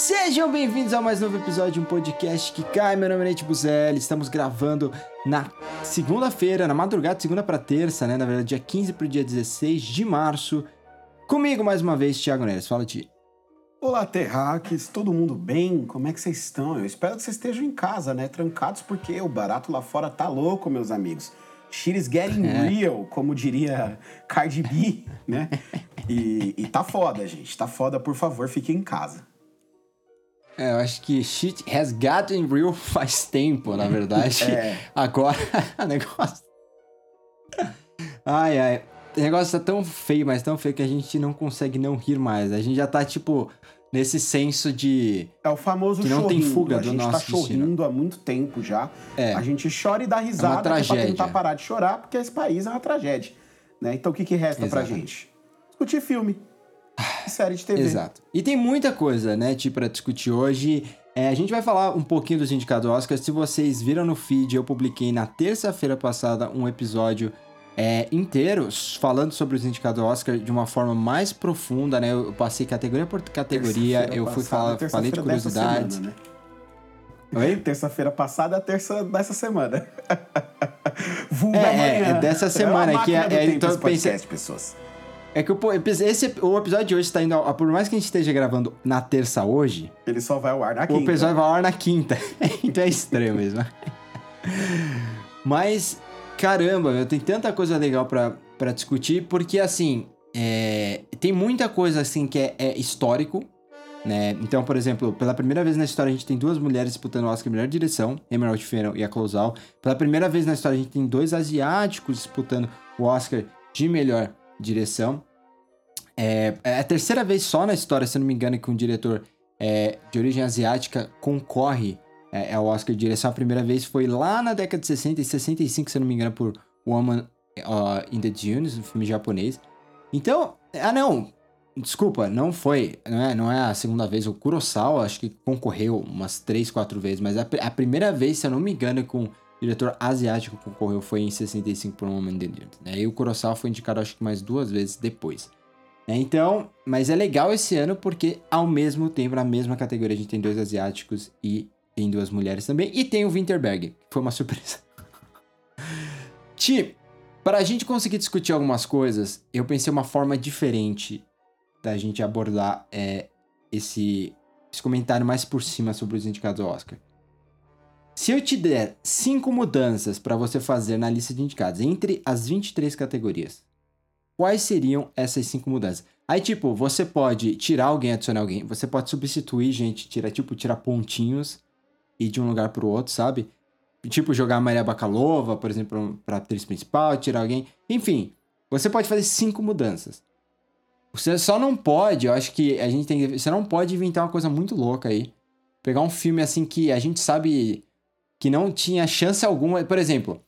Sejam bem-vindos a mais novo episódio de um podcast que cai. Meu nome é Nate Buzelli. Estamos gravando na segunda-feira, na madrugada de segunda para terça, né? Na verdade, dia 15 para o dia 16 de março. Comigo mais uma vez, Thiago Neres. Fala, Ti. Olá, terráqueos, todo mundo bem? Como é que vocês estão? Eu espero que vocês estejam em casa, né? Trancados, porque o barato lá fora tá louco, meus amigos. Shit is getting é. real, como diria Cardi B, né? E, e tá foda, gente. Tá foda, por favor, fiquem em casa. É, eu acho que shit has gotten real faz tempo, na verdade. é. Agora, o negócio. Ai, ai. O negócio tá tão feio, mas tão feio que a gente não consegue não rir mais. A gente já tá, tipo, nesse senso de. É o famoso que não chorrindo. tem fuga a do nosso tá chorrindo há muito tempo já. É. A gente chora e dá risada é uma tragédia. pra tentar parar de chorar, porque esse país é uma tragédia. Né? Então o que, que resta Exato. pra gente? Discutir filme. série de TV. Exato. E tem muita coisa, né, tipo, pra discutir hoje. É, a gente vai falar um pouquinho dos indicados Oscar. Se vocês viram no feed, eu publiquei na terça-feira passada um episódio é, inteiro falando sobre os indicados Oscar de uma forma mais profunda, né? Eu passei categoria por categoria, eu fui falar, falei de curiosidades. Semana, né? Oi? Terça-feira passada, a terça dessa semana. Vulga é, amanhã. É, dessa semana. É que é, é, então, pensei, pessoas. É que o, esse, o episódio de hoje está indo. Ao, por mais que a gente esteja gravando na terça hoje. Ele só vai ao ar na quinta. O episódio vai ao ar na quinta. então é estranho mesmo. Mas, caramba, meu, tem tanta coisa legal para discutir, porque assim. É, tem muita coisa assim que é, é, histórico, né? Então, por exemplo, pela primeira vez na história a gente tem duas mulheres disputando o Oscar melhor direção, Emerald Fennell e a Closal. Pela primeira vez na história a gente tem dois asiáticos disputando o Oscar de melhor direção. É, é, a terceira vez só na história, se não me engano, que um diretor é, de origem asiática concorre é, ao Oscar de direção. A primeira vez foi lá na década de 60 e 65, se não me engano, por Woman uh, in the Dunes, um filme japonês. Então, ah não, desculpa, não foi, não é, não é a segunda vez. O Kurosawa acho que concorreu umas três, quatro vezes, mas a, a primeira vez, se eu não me engano, com diretor asiático que concorreu foi em 65 por um Homem de Deus. Né? E o Kurosawa foi indicado acho que mais duas vezes depois. Né? Então, mas é legal esse ano porque ao mesmo tempo, na mesma categoria, a gente tem dois asiáticos e tem duas mulheres também. E tem o Winterberg, que foi uma surpresa. Ti, para a gente conseguir discutir algumas coisas, eu pensei uma forma diferente da gente abordar é, esse, esse comentário mais por cima sobre os indicados ao Oscar. Se eu te der cinco mudanças para você fazer na lista de indicados entre as 23 categorias, quais seriam essas cinco mudanças? Aí, tipo, você pode tirar alguém, adicionar alguém, você pode substituir gente, tirar, tipo, tirar pontinhos e de um lugar pro outro, sabe? Tipo, jogar a Maria Bakalova, por exemplo, pra atriz principal, tirar alguém. Enfim, você pode fazer cinco mudanças. Você só não pode, eu acho que a gente tem que. Você não pode inventar uma coisa muito louca aí. Pegar um filme assim que a gente sabe que não tinha chance alguma. Por exemplo,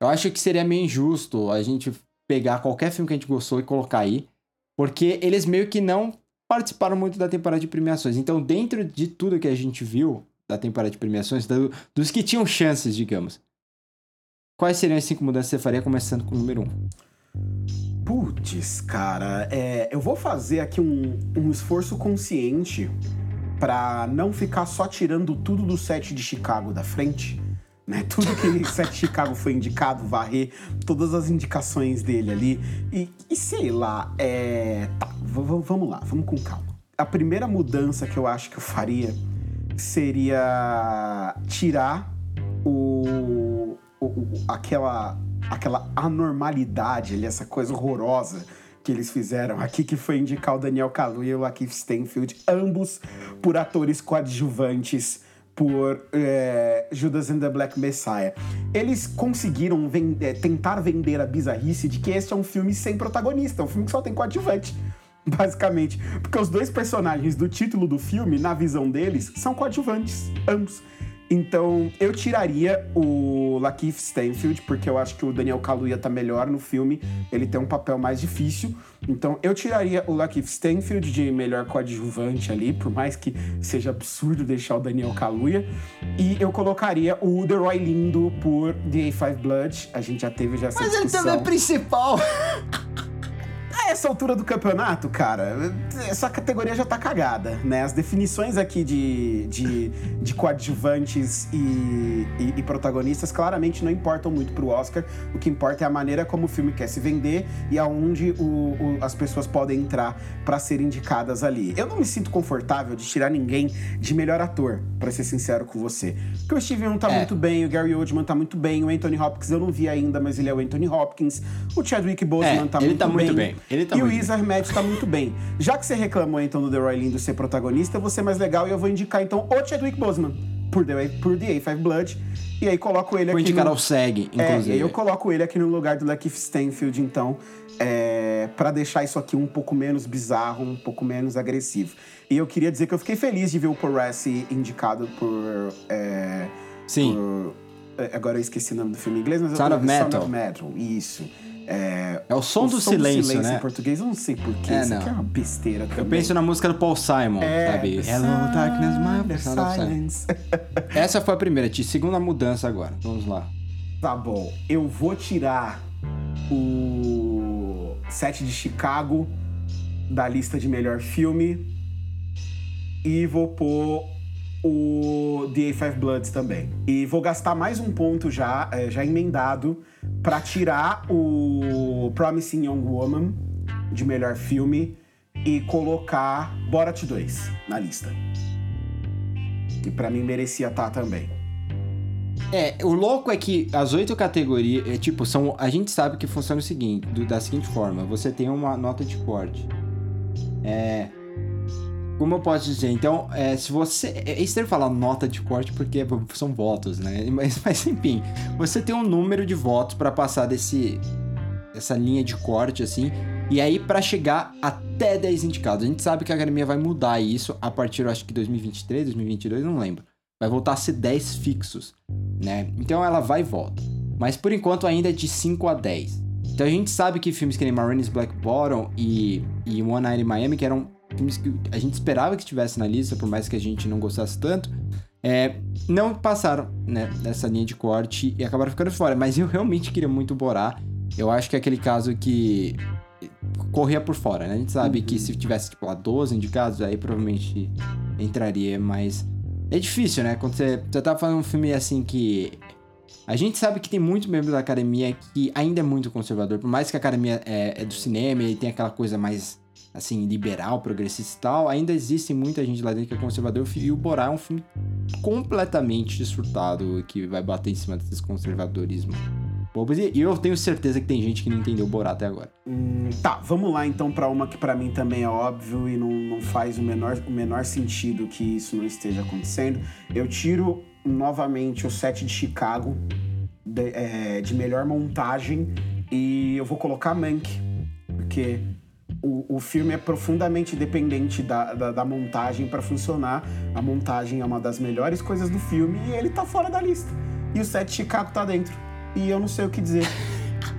eu acho que seria meio injusto a gente pegar qualquer filme que a gente gostou e colocar aí, porque eles meio que não participaram muito da temporada de premiações. Então, dentro de tudo que a gente viu da temporada de premiações, do, dos que tinham chances, digamos, quais seriam as cinco mudanças que você faria, começando com o número um? Putz, cara, é, eu vou fazer aqui um, um esforço consciente para não ficar só tirando tudo do set de Chicago da frente, né? Tudo que set de Chicago foi indicado, varrer todas as indicações dele ali e, e sei lá, é, tá, vamos lá, vamos com calma. A primeira mudança que eu acho que eu faria seria tirar o, o, o aquela aquela anormalidade ali, essa coisa horrorosa que eles fizeram aqui, que foi indicar o Daniel Kaluuya e o Lakeith Stanfield, ambos por atores coadjuvantes por é, Judas and the Black Messiah. Eles conseguiram vender, tentar vender a bizarrice de que este é um filme sem protagonista, um filme que só tem coadjuvante. Basicamente, porque os dois personagens do título do filme, na visão deles, são coadjuvantes, ambos. Então, eu tiraria o Lakeith Stanfield, porque eu acho que o Daniel Kaluuya tá melhor no filme, ele tem um papel mais difícil. Então, eu tiraria o Lakeith Stanfield de melhor coadjuvante ali, por mais que seja absurdo deixar o Daniel Kaluuya. E eu colocaria o The Roy Lindo por The A5 Blood. A gente já teve já essa Mas discussão. ele também é principal! A essa altura do campeonato, cara, essa categoria já tá cagada, né? As definições aqui de, de, de coadjuvantes e, e, e, protagonistas claramente não importam muito pro Oscar. O que importa é a maneira como o filme quer se vender e aonde o, o, as pessoas podem entrar para ser indicadas ali. Eu não me sinto confortável de tirar ninguém de melhor ator, para ser sincero com você. Porque o Steven Yeun tá é. muito bem, o Gary Oldman tá muito bem, o Anthony Hopkins eu não vi ainda, mas ele é o Anthony Hopkins. O Chadwick Boseman é, tá, muito, tá muito bem. Ele tá e o Riz Ahmed tá muito bem. Já que você reclamou então do The Roy Lindo ser protagonista, eu vou ser mais legal e eu vou indicar então o Chadwick Boseman por The, por The A5 Blood. E aí coloco ele vou aqui. Vou indicar no... SEG, inclusive. É, eu coloco ele aqui no lugar do Lakeith Stanfield, então, é, para deixar isso aqui um pouco menos bizarro, um pouco menos agressivo. E eu queria dizer que eu fiquei feliz de ver o Paul indicado por. É, Sim. Por, é, agora eu esqueci o nome do filme em inglês, mas Sound eu of Metal. Sound of Metal, isso. É, é o som, o do, som silêncio, do silêncio, né? em português, eu não sei porquê. É, isso não. aqui é uma besteira também. Eu penso na música do Paul Simon, é, sabe? Hello, darkness, my silence. Essa foi a primeira, Ti. Segunda mudança agora. Vamos lá. Tá bom. Eu vou tirar o set de Chicago da lista de melhor filme e vou pôr o The A5 Bloods também. E vou gastar mais um ponto já, é, já emendado, para tirar o Promising Young Woman de melhor filme e colocar Borat 2 na lista. Que para mim merecia estar tá também. É, o louco é que as oito categorias, é, tipo, são. A gente sabe que funciona o seguinte, do, da seguinte forma: você tem uma nota de corte. É, como eu posso dizer? Então, é, se você. É, é estranho falar nota de corte porque são votos, né? Mas, mas enfim, você tem um número de votos para passar desse. essa linha de corte, assim. E aí, para chegar até 10 indicados. A gente sabe que a academia vai mudar isso a partir, eu acho que 2023, 2022, não lembro. Vai voltar a ser 10 fixos, né? Então ela vai e volta. Mas por enquanto ainda é de 5 a 10. Então a gente sabe que filmes que nem Marines Black Bottom e, e One Night in Miami, que eram filmes que a gente esperava que estivesse na lista, por mais que a gente não gostasse tanto, é, não passaram né, nessa linha de corte e acabaram ficando fora. Mas eu realmente queria muito Borá. Eu acho que é aquele caso que corria por fora, né? A gente sabe uhum. que se tivesse, tipo, lá 12 indicados, aí provavelmente entraria, mas é difícil, né? Quando você, você tá falando um filme assim que. A gente sabe que tem muitos membros da academia que ainda é muito conservador, por mais que a academia é, é do cinema e tem aquela coisa mais assim, liberal, progressista e tal, ainda existe muita gente lá dentro que é conservador e o Borá é um filme completamente desfrutado que vai bater em cima desses conservadorismo. E eu tenho certeza que tem gente que não entendeu o Borá até agora. Hum, tá, vamos lá então para uma que para mim também é óbvio e não, não faz o menor, o menor sentido que isso não esteja acontecendo. Eu tiro novamente o set de Chicago de, é, de melhor montagem e eu vou colocar Mank, porque o, o filme é profundamente dependente da, da, da montagem para funcionar. A montagem é uma das melhores coisas do filme e ele tá fora da lista. E o set Chicago tá dentro. E eu não sei o que dizer.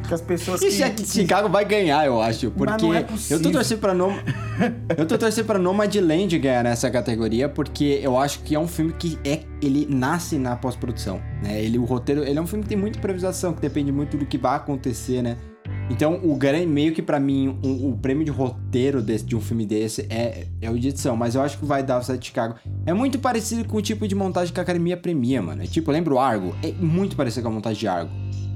Que as pessoas que, que, Chicago vai ganhar, eu acho. Porque é eu tô torcendo pra Nom... eu tô torcendo pra Nomadland ganhar nessa categoria, porque eu acho que é um filme que é, ele nasce na pós-produção. Né? Ele, o roteiro, ele é um filme que tem muita improvisação, que depende muito do que vai acontecer, né? Então, o grande, meio que para mim, um, o prêmio de roteiro desse, de um filme desse é, é o de edição, mas eu acho que vai dar o set de Chicago. É muito parecido com o tipo de montagem que a academia premia, mano. É tipo, lembra o Argo? É muito parecido com a montagem de Argo.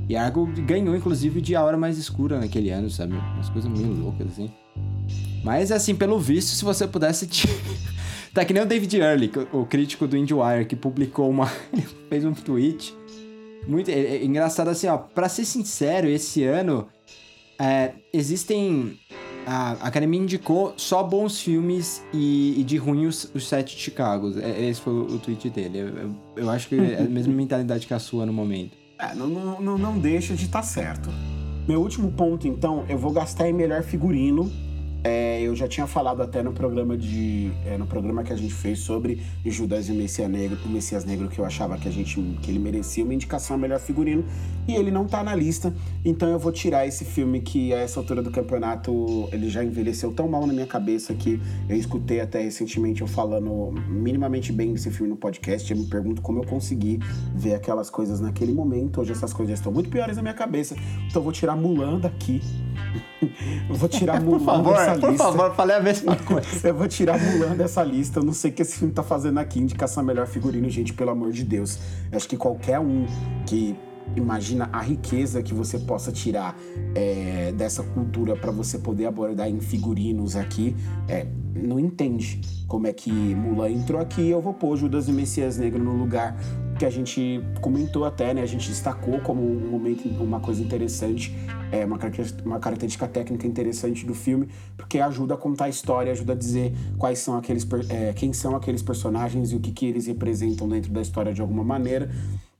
E Argo ganhou, inclusive, de A Hora Mais Escura naquele ano, sabe? Umas coisas meio loucas, assim. Mas, assim, pelo visto, se você pudesse... Te... tá que nem o David Early, o crítico do IndieWire, que publicou uma... Fez um tweet muito é, é engraçado assim, ó. Pra ser sincero, esse ano é, existem. A Academia indicou só bons filmes e, e de ruim os, os sete de Chicago. É, esse foi o, tweet dele. Eu, eu, eu, acho que é a mesma mentalidade que a sua no momento. É, não, não, não deixa de estar tá certo. Meu último ponto, então, eu vou gastar em melhor figurino é, eu já tinha falado até no programa de é, no programa que a gente fez sobre Judas e o Messias Negro, o Messias Negro que eu achava que a gente que ele merecia uma indicação a melhor figurino e ele não tá na lista, então eu vou tirar esse filme que a essa altura do campeonato ele já envelheceu tão mal na minha cabeça que eu escutei até recentemente eu falando minimamente bem desse filme no podcast, eu me pergunto como eu consegui ver aquelas coisas naquele momento. Hoje essas coisas estão muito piores na minha cabeça, então eu vou tirar Mulan daqui Eu vou tirar Mulan por favor, dessa por lista. favor, falei a mesma coisa. Eu vou tirar Mulan dessa lista. Eu não sei o que esse filme tá fazendo aqui. Indicação melhor figurino, gente, pelo amor de Deus. Eu acho que qualquer um que imagina a riqueza que você possa tirar é, dessa cultura para você poder abordar em figurinos aqui, é, não entende como é que Mulan entrou aqui. Eu vou pôr Judas e Messias Negro no lugar que a gente comentou até, né? A gente destacou como um momento, uma coisa interessante, é, uma, característica, uma característica técnica interessante do filme, porque ajuda a contar a história, ajuda a dizer quais são aqueles, é, quem são aqueles personagens e o que, que eles representam dentro da história de alguma maneira.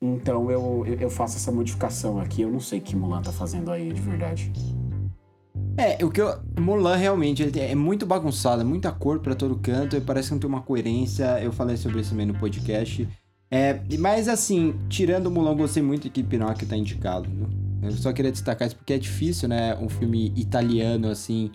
Então eu, eu faço essa modificação aqui. Eu não sei o que Mulan tá fazendo aí, de verdade. É, o que eu. Mulan realmente é muito bagunçado, é muita cor para todo canto, e parece que não tem uma coerência. Eu falei sobre isso também no podcast. É, mas assim, tirando o Mulan, eu gostei muito que Pinóquio tá indicado, viu? Eu só queria destacar isso porque é difícil, né? Um filme italiano, assim.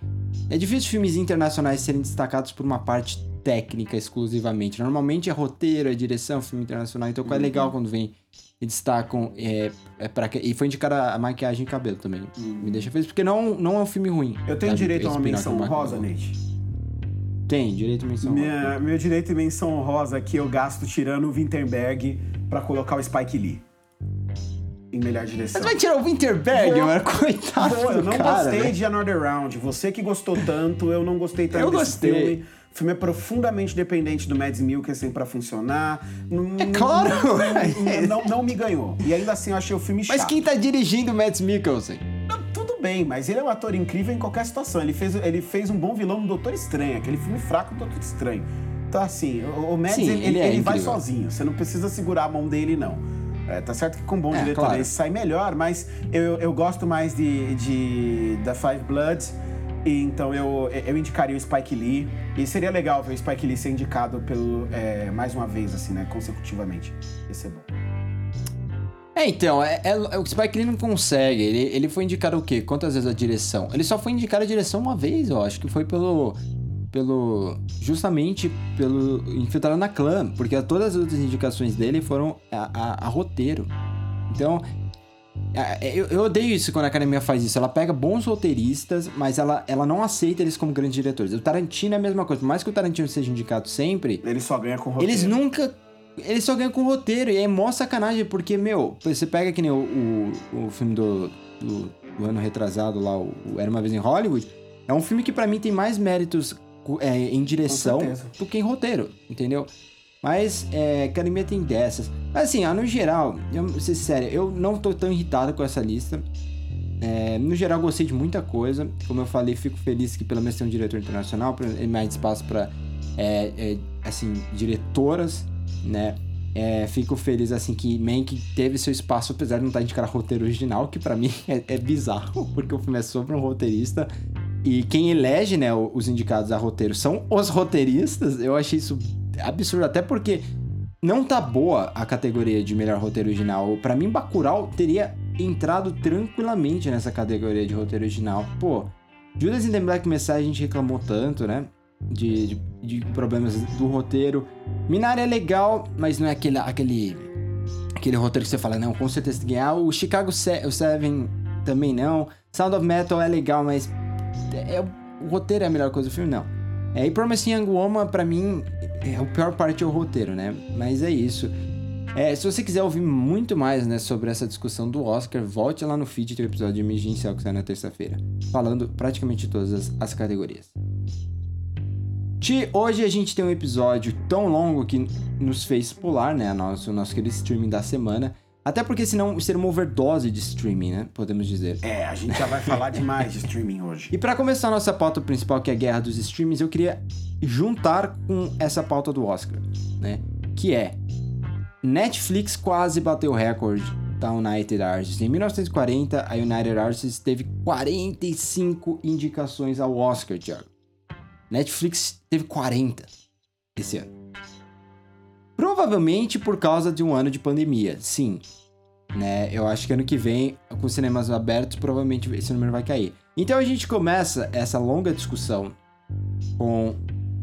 É difícil filmes internacionais serem destacados por uma parte técnica exclusivamente. Normalmente é roteiro, é direção, filme internacional. Então é legal quando vem e destacam. É, é pra, e foi indicada a maquiagem e cabelo também. Me deixa feliz, porque não, não é um filme ruim. Eu tenho direito a uma menção Maquiagem. Nate? Tem, direito a menção honrosa. Minha, meu direito e menção honrosa que eu gasto tirando o Winterberg pra colocar o Spike Lee. Em melhor direção. Mas vai tirar o Winterberg, Vou- mano? Coitado Pô, eu não cara, gostei né? de Another Round. Você que gostou tanto, eu não gostei tanto Eu desse gostei. filme. O filme é profundamente dependente do Mads Mikkelsen pra funcionar. É claro! Não, não, não me ganhou. E ainda assim eu achei o filme chato. Mas quem tá dirigindo o Mads Mikkelsen? Não, tudo bem, mas ele é um ator incrível em qualquer situação. Ele fez, ele fez um bom vilão no Doutor Estranho, aquele filme fraco do Doutor Estranho. Então, assim, o, o Mads, Sim, ele, ele é ele vai sozinho. Você não precisa segurar a mão dele, não. É, tá certo que com um bom É, diretor claro. ele sai melhor, mas eu, eu gosto mais de, de da Five Bloods. E então eu, eu indicaria o Spike Lee. E seria legal ver o Spike Lee ser indicado pelo, é, mais uma vez, assim, né? Consecutivamente. Ia ser bom. É, então, é, é- o Spike Lee não consegue. Ele, ele foi indicado o quê? Quantas vezes a direção? Ele só foi indicado a direção uma vez, eu acho, que foi pelo. pelo. justamente pelo Infiltrado na Clã, porque todas as outras indicações dele foram a, a- a roteiro. Então. A- Eu, eu odeio isso quando a academia faz isso. Ela pega bons roteiristas, mas ela, ela não aceita eles como grandes diretores. O Tarantino é a mesma coisa. Por mais que o Tarantino seja indicado sempre, Ele só ganha com roteiro. eles nunca. Eles só ganham com roteiro. E é mó sacanagem, porque, meu, você pega que nem o, o, o filme do, do, do ano retrasado lá, o, o Era uma Vez em Hollywood. É um filme que pra mim tem mais méritos é, em direção do que em roteiro, entendeu? Mas é, academia tem dessas. Mas assim, ó, no geral, eu ser sério, eu não tô tão irritado com essa lista. É, no geral, gostei de muita coisa. Como eu falei, fico feliz que pelo menos tem um diretor internacional, mais espaço pra, é, é, assim, diretoras, né? É, fico feliz, assim, que Mank teve seu espaço, apesar de não estar indicado roteiro original, que pra mim é, é bizarro, porque o filme é sobre um roteirista. E quem elege, né, os indicados a roteiro são os roteiristas. Eu achei isso absurdo, até porque não tá boa a categoria de melhor roteiro original. Pra mim, Bacurau teria entrado tranquilamente nessa categoria de roteiro original. Pô, Judas and the Black Messiah a gente reclamou tanto, né? De, de, de problemas do roteiro. Minari é legal, mas não é aquele, aquele, aquele roteiro que você fala, não, com certeza tem que ganhar. O Chicago o Seven também não. Sound of Metal é legal, mas é, o roteiro é a melhor coisa do filme, não. É, e Promising Young Woman, pra mim, é, a pior parte é o roteiro, né? Mas é isso. É, se você quiser ouvir muito mais né, sobre essa discussão do Oscar, volte lá no feed, tem o episódio de emergencial que sai na terça-feira, falando praticamente todas as, as categorias. Ti, hoje a gente tem um episódio tão longo que nos fez pular, né, nosso, nosso querido streaming da semana. Até porque senão seria uma overdose de streaming, né, podemos dizer. É, a gente já vai falar demais de streaming hoje. E para começar a nossa pauta principal, que é a guerra dos streamings, eu queria juntar com essa pauta do Oscar, né? Que é Netflix quase bateu o recorde da United Artists. Em 1940, a United Artists teve 45 indicações ao Oscar, Thiago. Netflix teve 40 esse ano. Provavelmente por causa de um ano de pandemia, sim. Né? Eu acho que ano que vem, com cinemas abertos, provavelmente esse número vai cair. Então a gente começa essa longa discussão com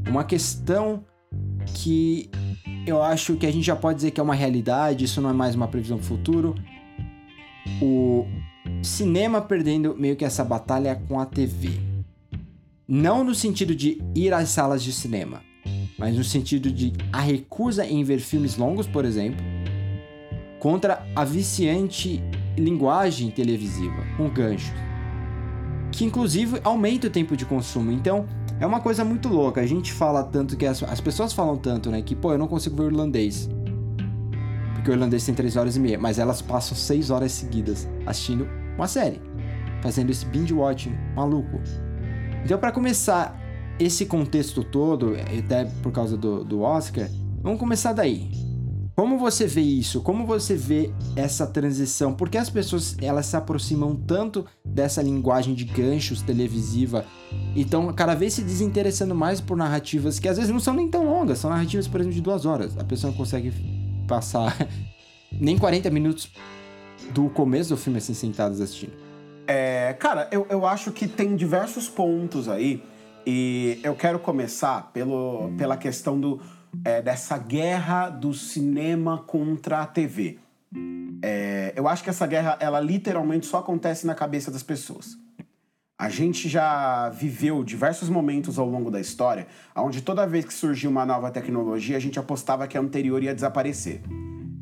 uma questão que eu acho que a gente já pode dizer que é uma realidade, isso não é mais uma previsão do futuro. O cinema perdendo meio que essa batalha com a TV. Não no sentido de ir às salas de cinema, mas no sentido de a recusa em ver filmes longos, por exemplo, contra a viciante linguagem televisiva, com ganchos, que inclusive aumenta o tempo de consumo. Então, é uma coisa muito louca. A gente fala tanto que as, as pessoas falam tanto, né, que pô, eu não consigo ver o irlandês. Porque o irlandês tem 3 horas e meia, mas elas passam 6 horas seguidas assistindo uma série, fazendo esse binge watching maluco. Então, para começar esse contexto todo, até por causa do, do Oscar, vamos começar daí. Como você vê isso? Como você vê essa transição? Porque as pessoas elas se aproximam tanto dessa linguagem de ganchos televisiva e estão cada vez se desinteressando mais por narrativas que às vezes não são nem tão longas, são narrativas, por exemplo, de duas horas. A pessoa não consegue passar nem 40 minutos do começo do filme assim sentados assistindo. É, cara, eu, eu acho que tem diversos pontos aí e eu quero começar pelo, pela questão do, é, dessa guerra do cinema contra a TV. É, eu acho que essa guerra, ela literalmente só acontece na cabeça das pessoas. A gente já viveu diversos momentos ao longo da história onde toda vez que surgiu uma nova tecnologia, a gente apostava que a anterior ia desaparecer.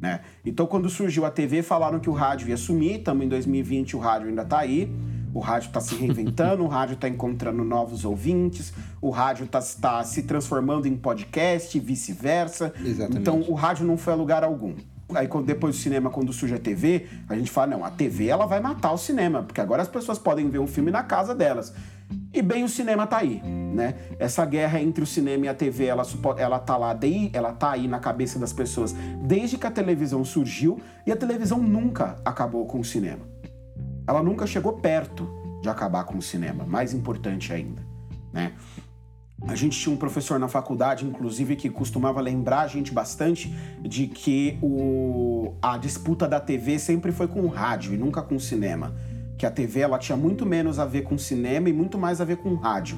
Né? Então, quando surgiu a TV, falaram que o rádio ia sumir. Estamos em 2020, o rádio ainda está aí. O rádio está se reinventando, o rádio está encontrando novos ouvintes, o rádio está tá se transformando em podcast e vice-versa. Então, o rádio não foi a lugar algum. Aí depois do cinema, quando surge a TV, a gente fala, não, a TV ela vai matar o cinema, porque agora as pessoas podem ver um filme na casa delas. E bem, o cinema tá aí, né? Essa guerra entre o cinema e a TV, ela, ela tá lá, de, ela tá aí na cabeça das pessoas desde que a televisão surgiu, e a televisão nunca acabou com o cinema. Ela nunca chegou perto de acabar com o cinema, mais importante ainda, né? A gente tinha um professor na faculdade, inclusive, que costumava lembrar a gente bastante de que o, a disputa da TV sempre foi com o rádio e nunca com o cinema. Que a TV ela tinha muito menos a ver com cinema e muito mais a ver com rádio.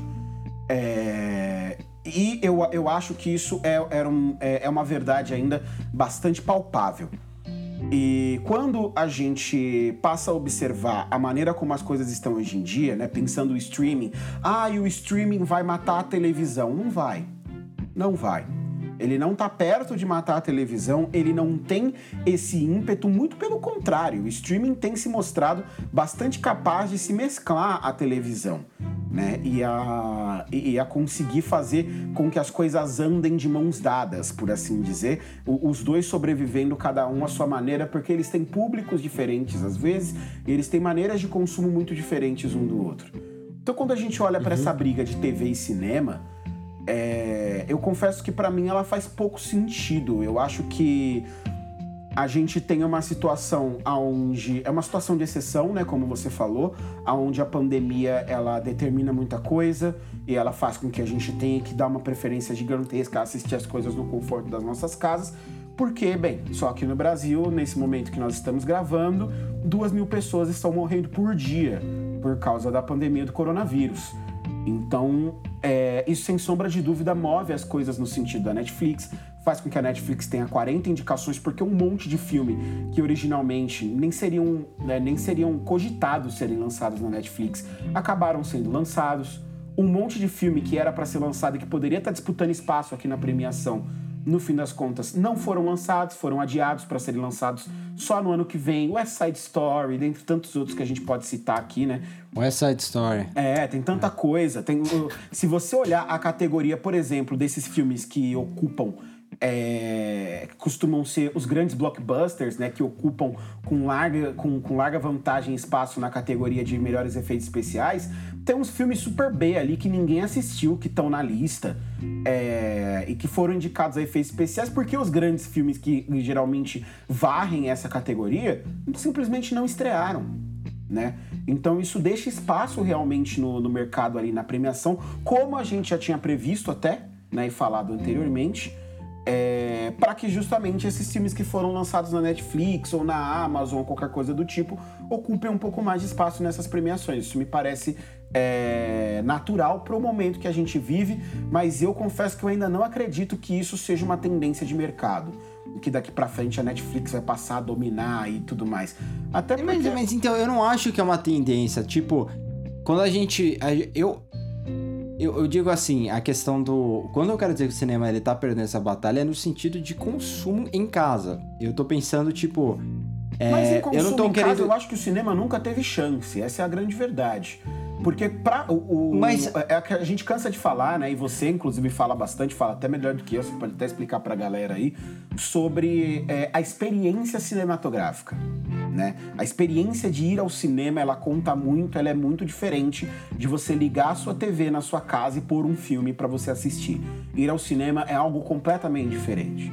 É, e eu, eu acho que isso é, era um, é, é uma verdade ainda bastante palpável. E quando a gente passa a observar a maneira como as coisas estão hoje em dia, né, pensando o streaming, ah, e o streaming vai matar a televisão. Não vai. Não vai. Ele não está perto de matar a televisão, ele não tem esse ímpeto, muito pelo contrário. O streaming tem se mostrado bastante capaz de se mesclar à televisão né? E a, e a conseguir fazer com que as coisas andem de mãos dadas, por assim dizer. Os dois sobrevivendo cada um à sua maneira, porque eles têm públicos diferentes às vezes, e eles têm maneiras de consumo muito diferentes um do outro. Então, quando a gente olha para uhum. essa briga de TV e cinema, é, eu confesso que para mim ela faz pouco sentido. Eu acho que a gente tem uma situação onde é uma situação de exceção, né, como você falou, aonde a pandemia ela determina muita coisa e ela faz com que a gente tenha que dar uma preferência gigantesca a assistir as coisas no conforto das nossas casas, porque, bem, só aqui no Brasil, nesse momento que nós estamos gravando, duas mil pessoas estão morrendo por dia por causa da pandemia do coronavírus. Então, é, isso sem sombra de dúvida move as coisas no sentido da Netflix, faz com que a Netflix tenha 40 indicações, porque um monte de filme que originalmente nem seriam, né, nem seriam cogitados serem lançados na Netflix acabaram sendo lançados. Um monte de filme que era para ser lançado e que poderia estar disputando espaço aqui na premiação, no fim das contas, não foram lançados, foram adiados para serem lançados só no ano que vem. West Side Story, dentre tantos outros que a gente pode citar aqui, né? West Side Story. É, tem tanta coisa. Tem, se você olhar a categoria, por exemplo, desses filmes que ocupam é, costumam ser os grandes blockbusters, né, que ocupam com larga, com, com larga vantagem espaço na categoria de melhores efeitos especiais. Tem uns filmes super B ali que ninguém assistiu, que estão na lista é, e que foram indicados a efeitos especiais, porque os grandes filmes que geralmente varrem essa categoria simplesmente não estrearam. Né? Então isso deixa espaço realmente no, no mercado ali na premiação, como a gente já tinha previsto até, né, e falado anteriormente é, para que justamente esses filmes que foram lançados na Netflix ou na Amazon ou qualquer coisa do tipo ocupem um pouco mais de espaço nessas premiações. Isso me parece é, natural para o momento que a gente vive, mas eu confesso que eu ainda não acredito que isso seja uma tendência de mercado. que daqui para frente a Netflix vai passar a dominar e tudo mais. Até porque... mas, mas então, eu não acho que é uma tendência. Tipo, quando a gente. Eu, eu, eu, digo assim, a questão do. Quando eu quero dizer que o cinema ele tá perdendo essa batalha, é no sentido de consumo em casa. Eu tô pensando, tipo. É, Mas em consumo eu não tô em querendo... casa, eu acho que o cinema nunca teve chance. Essa é a grande verdade. Porque pra, o, o Mas... é, que a gente cansa de falar, né? E você, inclusive, fala bastante, fala até melhor do que eu, você pode até explicar pra galera aí, sobre é, a experiência cinematográfica. Né? A experiência de ir ao cinema, ela conta muito, ela é muito diferente de você ligar a sua TV na sua casa e pôr um filme para você assistir. Ir ao cinema é algo completamente diferente.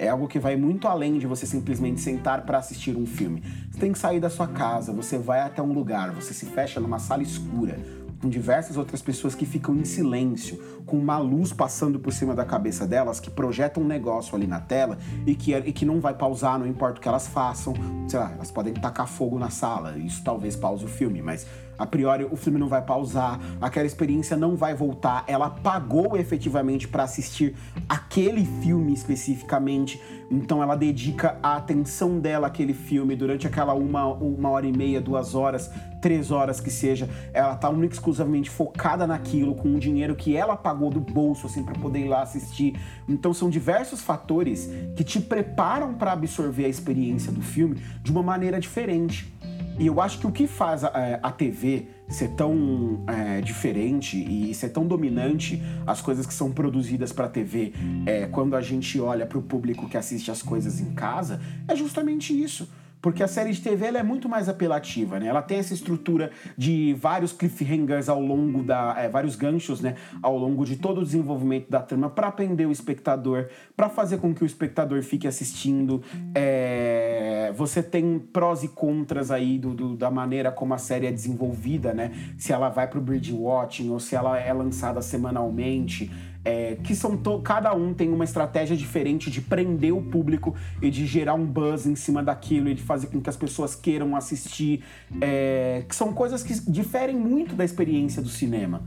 É algo que vai muito além de você simplesmente sentar para assistir um filme. Você tem que sair da sua casa, você vai até um lugar, você se fecha numa sala escura, com diversas outras pessoas que ficam em silêncio, com uma luz passando por cima da cabeça delas, que projetam um negócio ali na tela e que, e que não vai pausar, não importa o que elas façam. Sei lá, elas podem tacar fogo na sala, isso talvez pause o filme, mas a priori o filme não vai pausar, aquela experiência não vai voltar. Ela pagou efetivamente para assistir aquele filme especificamente, então ela dedica a atenção dela àquele filme durante aquela uma, uma hora e meia, duas horas, três horas que seja. Ela tá única exclusivamente focada naquilo, com o dinheiro que ela pagou do bolso, assim, para poder ir lá assistir. Então são diversos fatores que te preparam para absorver a experiência do filme de uma maneira diferente. E eu acho que o que faz a, é, a TV ser tão é, diferente e ser tão dominante as coisas que são produzidas para TV é, quando a gente olha para o público que assiste as coisas em casa é justamente isso porque a série de TV é muito mais apelativa, né? Ela tem essa estrutura de vários cliffhangers ao longo da. É, vários ganchos, né? Ao longo de todo o desenvolvimento da trama para prender o espectador, para fazer com que o espectador fique assistindo. É, você tem prós e contras aí do, do, da maneira como a série é desenvolvida, né? Se ela vai pro watching ou se ela é lançada semanalmente é, que são cada um tem uma estratégia diferente de prender o público e de gerar um buzz em cima daquilo e de fazer com que as pessoas queiram assistir, é, que são coisas que diferem muito da experiência do cinema.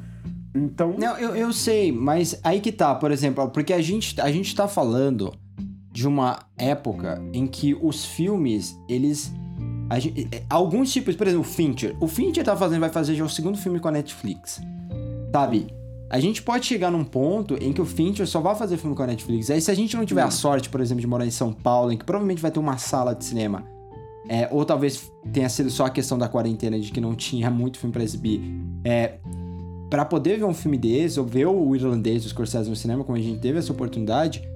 Então. Não, eu, eu sei, mas aí que tá, por exemplo, porque a gente, a gente tá falando de uma época em que os filmes, eles. Gente, é, alguns tipos, por exemplo, o Fincher. O Fincher tá fazendo, vai fazer já o segundo filme com a Netflix. Sabe? A gente pode chegar num ponto em que o Fincher só vai fazer filme com a Netflix. Aí se a gente não tiver a sorte, por exemplo, de morar em São Paulo, em que provavelmente vai ter uma sala de cinema, é, ou talvez tenha sido só a questão da quarentena de que não tinha muito filme para exibir, é, para poder ver um filme desse, ou ver o irlandês dos Scorsese no cinema, como a gente teve essa oportunidade,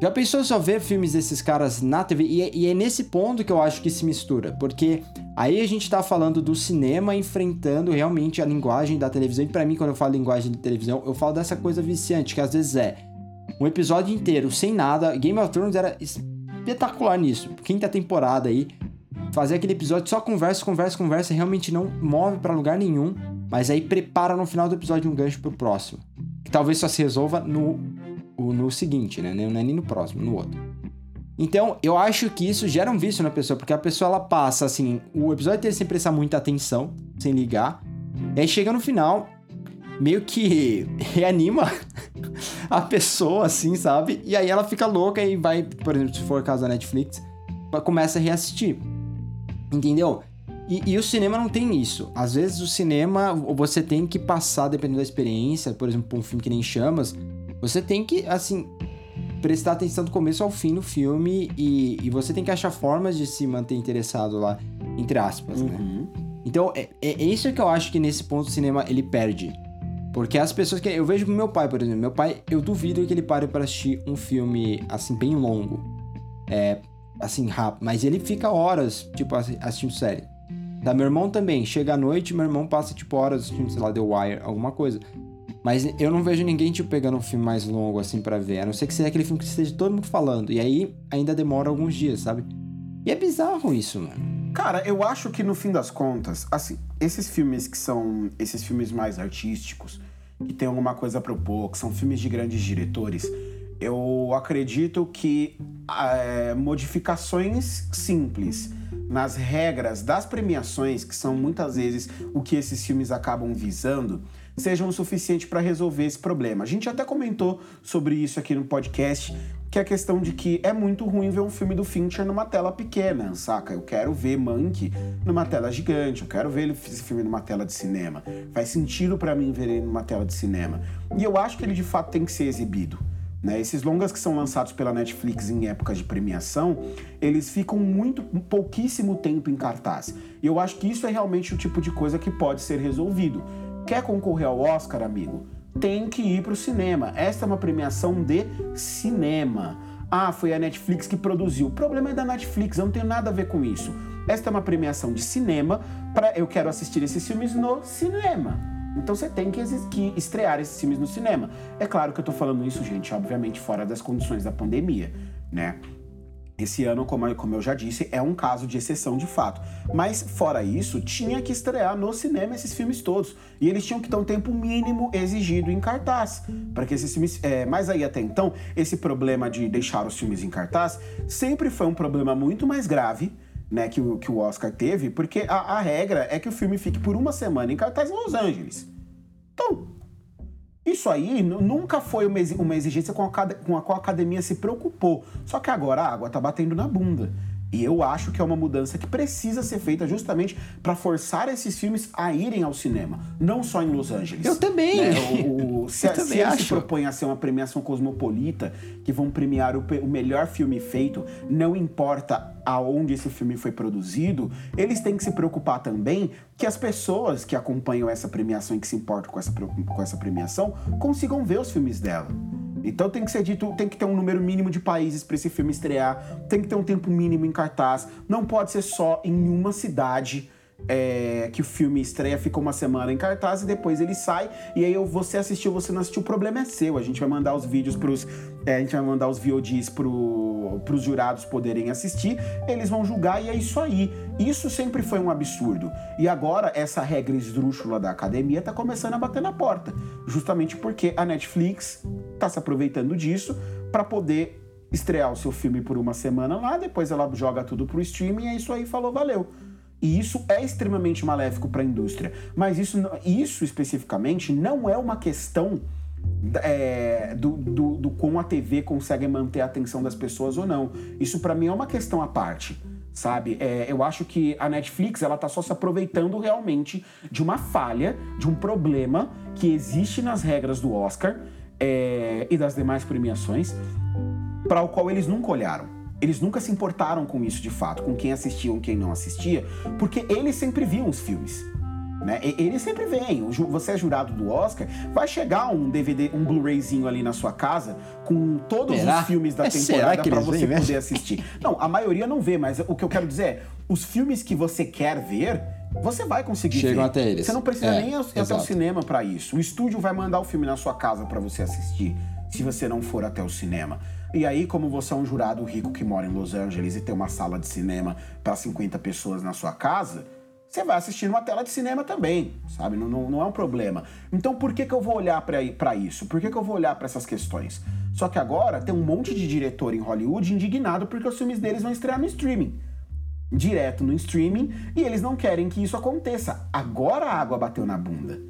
já pensou só ver filmes desses caras na TV? E é, e é, nesse ponto que eu acho que se mistura, porque aí a gente tá falando do cinema enfrentando realmente a linguagem da televisão. E pra mim, quando eu falo linguagem de televisão, eu falo dessa coisa viciante, que às vezes é um episódio inteiro sem nada. Game of Thrones era espetacular nisso. Quinta temporada aí, fazer aquele episódio só conversa, conversa, conversa, realmente não move para lugar nenhum, mas aí prepara no final do episódio um gancho pro próximo. Que talvez só se resolva no no seguinte, né? Não é nem no próximo, no outro. Então, eu acho que isso gera um vício na pessoa, porque a pessoa ela passa assim, o episódio inteiro sem prestar muita atenção, sem ligar. E aí chega no final, meio que reanima a pessoa, assim, sabe? E aí ela fica louca e vai, por exemplo, se for o caso da Netflix, começa a reassistir. Entendeu? E, e, o cinema não tem isso. Às vezes o cinema, você tem que passar, dependendo da experiência, por exemplo, um filme que nem Chamas, você tem que, assim, prestar atenção do começo ao fim no filme e, e você tem que achar formas de se manter interessado lá, entre aspas, né? uhum. né? Então, é, é isso que eu acho que nesse ponto o cinema ele perde. Porque as pessoas que. Eu vejo meu pai, por exemplo. Meu pai, eu duvido que ele pare para assistir um filme, assim, bem longo. É, assim, rápido. Mas ele fica horas, tipo, assistindo série. Tá, meu irmão também. Chega à noite, meu irmão passa, tipo, horas assistindo, sei lá, The Wire, alguma coisa. Mas eu não vejo ninguém, tipo, pegando um filme mais longo, assim, para ver. A não ser que seja aquele filme que esteja todo mundo falando. E aí, ainda demora alguns dias, sabe? E é bizarro isso, mano. Cara, eu acho que no fim das contas, assim, esses filmes que são esses filmes mais artísticos, que tem alguma coisa a propor, que são filmes de grandes diretores, eu acredito que é, modificações simples nas regras das premiações, que são muitas vezes o que esses filmes acabam visando, sejam o suficiente para resolver esse problema. A gente até comentou sobre isso aqui no podcast, que é a questão de que é muito ruim ver um filme do Fincher numa tela pequena, saca? Eu quero ver Monkey numa tela gigante, eu quero ver esse filme numa tela de cinema. Faz sentido para mim ver ele numa tela de cinema. E eu acho que ele de fato tem que ser exibido. Né? Esses longas que são lançados pela Netflix em épocas de premiação, eles ficam muito pouquíssimo tempo em cartaz. E eu acho que isso é realmente o tipo de coisa que pode ser resolvido. Quer concorrer ao Oscar, amigo? Tem que ir para o cinema. Esta é uma premiação de cinema. Ah, foi a Netflix que produziu. O problema é da Netflix, eu não tenho nada a ver com isso. Esta é uma premiação de cinema para eu quero assistir esses filmes no cinema. Então você tem que, que, estrear esses filmes no cinema. É claro que eu tô falando isso, gente, obviamente fora das condições da pandemia, né? Esse ano, como eu, já disse, é um caso de exceção de fato. Mas, fora isso, tinha que estrear no cinema esses filmes todos. E eles tinham que ter um tempo mínimo exigido em cartaz. Para que esses filmes. É, mas aí, até então, esse problema de deixar os filmes em cartaz sempre foi um problema muito mais grave né, que, o, que o Oscar teve, porque a, a regra é que o filme fique por uma semana em cartaz em Los Angeles. Então, isso aí nunca foi uma exigência com a, com a qual a academia se preocupou. Só que agora a água tá batendo na bunda. E eu acho que é uma mudança que precisa ser feita justamente para forçar esses filmes a irem ao cinema, não só em Los Angeles. Eu também. Né? O, o, se, eu se ele se propõe a ser uma premiação cosmopolita, que vão premiar o, o melhor filme feito, não importa aonde esse filme foi produzido, eles têm que se preocupar também que as pessoas que acompanham essa premiação e que se importam com essa, com essa premiação consigam ver os filmes dela. Então tem que ser dito, tem que ter um número mínimo de países para esse filme estrear, tem que ter um tempo mínimo em cartaz, não pode ser só em uma cidade é, que o filme estreia, fica uma semana em cartaz e depois ele sai. E aí você assistiu, você não assistiu, o problema é seu. A gente vai mandar os vídeos pros. É, a gente vai mandar os VODs pro, pros jurados poderem assistir, eles vão julgar e é isso aí. Isso sempre foi um absurdo. E agora essa regra esdrúxula da academia tá começando a bater na porta. Justamente porque a Netflix tá se aproveitando disso para poder estrear o seu filme por uma semana lá, depois ela joga tudo pro streaming e é isso aí, falou, valeu. E isso é extremamente maléfico para a indústria. Mas isso, isso especificamente não é uma questão é, do, do, do como a TV consegue manter a atenção das pessoas ou não. Isso para mim é uma questão à parte. Sabe, é, eu acho que a Netflix ela tá só se aproveitando realmente de uma falha, de um problema que existe nas regras do Oscar é, e das demais premiações, para o qual eles nunca olharam. Eles nunca se importaram com isso de fato, com quem assistia ou quem não assistia, porque eles sempre viam os filmes. Né? Eles sempre vêm. Você é jurado do Oscar, vai chegar um DVD, um Blu-rayzinho ali na sua casa com todos será? os filmes da é, temporada para você poder assistir. Não, a maioria não vê, mas o que eu quero dizer é, os filmes que você quer ver, você vai conseguir Chegam ver. até eles. Você não precisa é, nem ir até o cinema para isso. O estúdio vai mandar o filme na sua casa para você assistir, se você não for até o cinema. E aí, como você é um jurado rico que mora em Los Angeles e tem uma sala de cinema para 50 pessoas na sua casa, você vai assistir numa tela de cinema também, sabe? Não, não, não é um problema. Então, por que, que eu vou olhar para isso? Por que, que eu vou olhar para essas questões? Só que agora tem um monte de diretor em Hollywood indignado porque os filmes deles vão estrear no streaming. Direto no streaming, e eles não querem que isso aconteça. Agora a água bateu na bunda.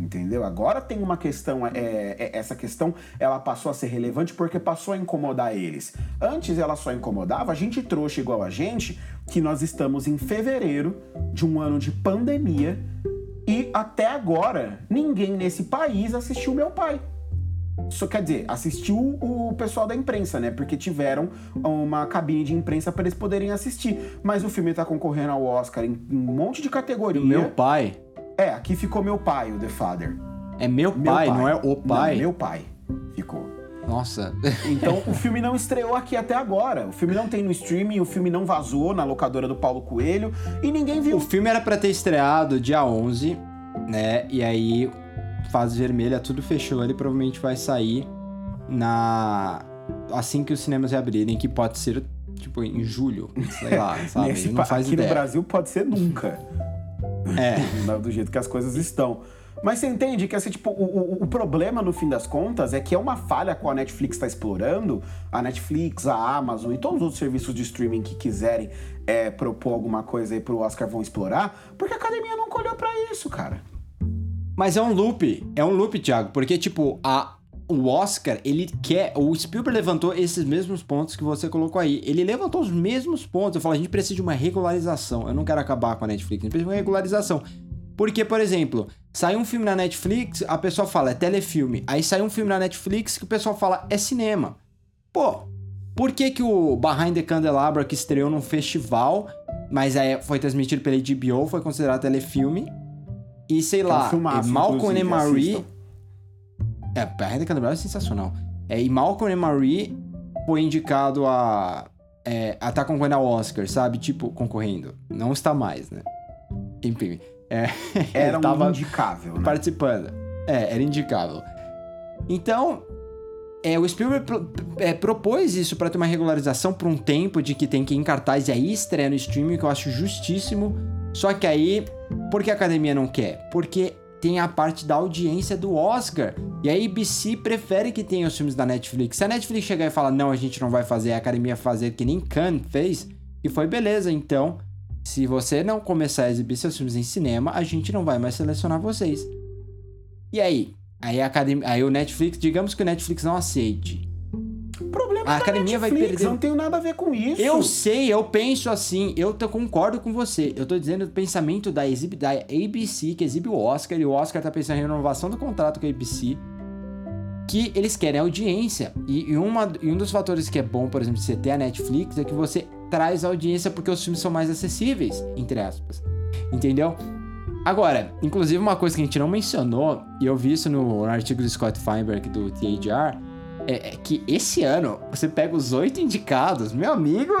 Entendeu? Agora tem uma questão, é, é, essa questão ela passou a ser relevante porque passou a incomodar eles. Antes ela só incomodava a gente trouxa igual a gente, que nós estamos em fevereiro de um ano de pandemia e até agora ninguém nesse país assistiu meu pai. Isso quer dizer, assistiu o pessoal da imprensa, né? Porque tiveram uma cabine de imprensa para eles poderem assistir. Mas o filme tá concorrendo ao Oscar em, em um monte de categoria. Meu pai é, aqui ficou meu pai, o The Father. É meu, meu pai, pai, não é o pai? Não, meu pai ficou. Nossa. Então o filme não estreou aqui até agora. O filme não tem no streaming, o filme não vazou na locadora do Paulo Coelho e ninguém viu. O filme era para ter estreado dia 11, né? E aí fase vermelha, tudo fechou. Ele provavelmente vai sair na assim que os cinemas reabrirem, que pode ser tipo em julho, sei lá, sabe? Nesse, não faz aqui ideia. no Brasil pode ser nunca. É. Do jeito que as coisas estão. Mas você entende que assim, tipo, o, o, o, problema, no fim das contas, é que é uma falha que a Netflix está explorando, a Netflix, a Amazon e todos os outros serviços de streaming que quiserem é, propor alguma coisa aí pro Oscar vão explorar, porque a academia não olhou para isso, cara. Mas é um loop, é um loop, Thiago, porque, tipo, a, o Oscar, ele quer. O Spielberg levantou esses mesmos pontos que você colocou aí. Ele levantou os mesmos pontos. Eu falo, a gente precisa de uma regularização. Eu não quero acabar com a Netflix, a gente precisa de uma regularização. Porque, por exemplo, sai um filme na Netflix, a pessoa fala é telefilme. Aí sai um filme na Netflix que o pessoal fala é cinema. Pô, por que, que o Behind the Candelabra, que estreou num festival, mas é, foi transmitido pela HBO, foi considerado telefilme? E sei lá, é um filmaço, Malcolm e Marie. É, Behind the Candelabra é sensacional. É, e Malcolm e Marie foi indicado a. É, a tá concorrendo ao Oscar, sabe? Tipo, concorrendo. Não está mais, né? Enfim. É, era um indicável, né? Participando. É, era indicável. Então, é, o Spielberg pro, é, propôs isso para ter uma regularização por um tempo de que tem que ir em cartaz e aí estreia no streaming, que eu acho justíssimo. Só que aí, por que a academia não quer? Porque tem a parte da audiência do Oscar. E a ABC prefere que tenha os filmes da Netflix. Se a Netflix chegar e falar, não, a gente não vai fazer, a academia fazer que nem Cannes fez, e foi beleza, então. Se você não começar a exibir seus filmes em cinema, a gente não vai mais selecionar vocês. E aí? Aí, a academia, aí o Netflix, digamos que o Netflix não aceite. O problema a academia Netflix, vai perder. Não tem nada a ver com isso. Eu sei, eu penso assim, eu concordo com você. Eu tô dizendo o pensamento da, exib, da ABC, que exibe o Oscar, e o Oscar tá pensando em renovação do contrato com a ABC, que eles querem audiência. E, e, uma, e um dos fatores que é bom, por exemplo, de você ter a Netflix é que você traz audiência porque os filmes são mais acessíveis, entre aspas. Entendeu? Agora, inclusive uma coisa que a gente não mencionou, e eu vi isso no, artigo do Scott Feinberg do THR, é, é que esse ano você pega os oito indicados, meu amigo,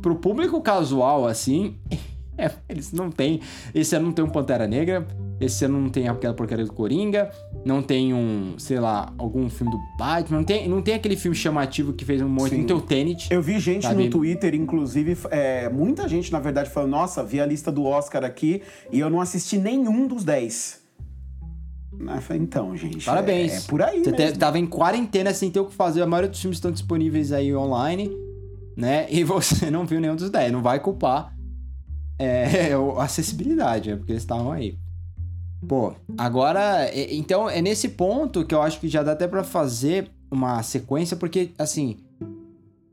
pro público casual assim, é, eles não tem. Esse ano não tem um Pantera Negra, esse ano não tem aquela porcaria do Coringa, não tem um, sei lá, algum filme do Batman, não tem, não tem aquele filme chamativo que fez um monte, não tem o Tenet. Eu vi gente sabe? no Twitter, inclusive, é, muita gente, na verdade, falando, nossa, vi a lista do Oscar aqui e eu não assisti nenhum dos 10. Então, gente. Parabéns. É, é por aí. Você mesmo. tava em quarentena sem ter o que fazer. A maioria dos filmes estão disponíveis aí online, né? E você não viu nenhum dos 10. Não vai culpar é, a acessibilidade, né? Porque eles estavam aí. Pô, agora, então é nesse ponto que eu acho que já dá até para fazer uma sequência, porque assim,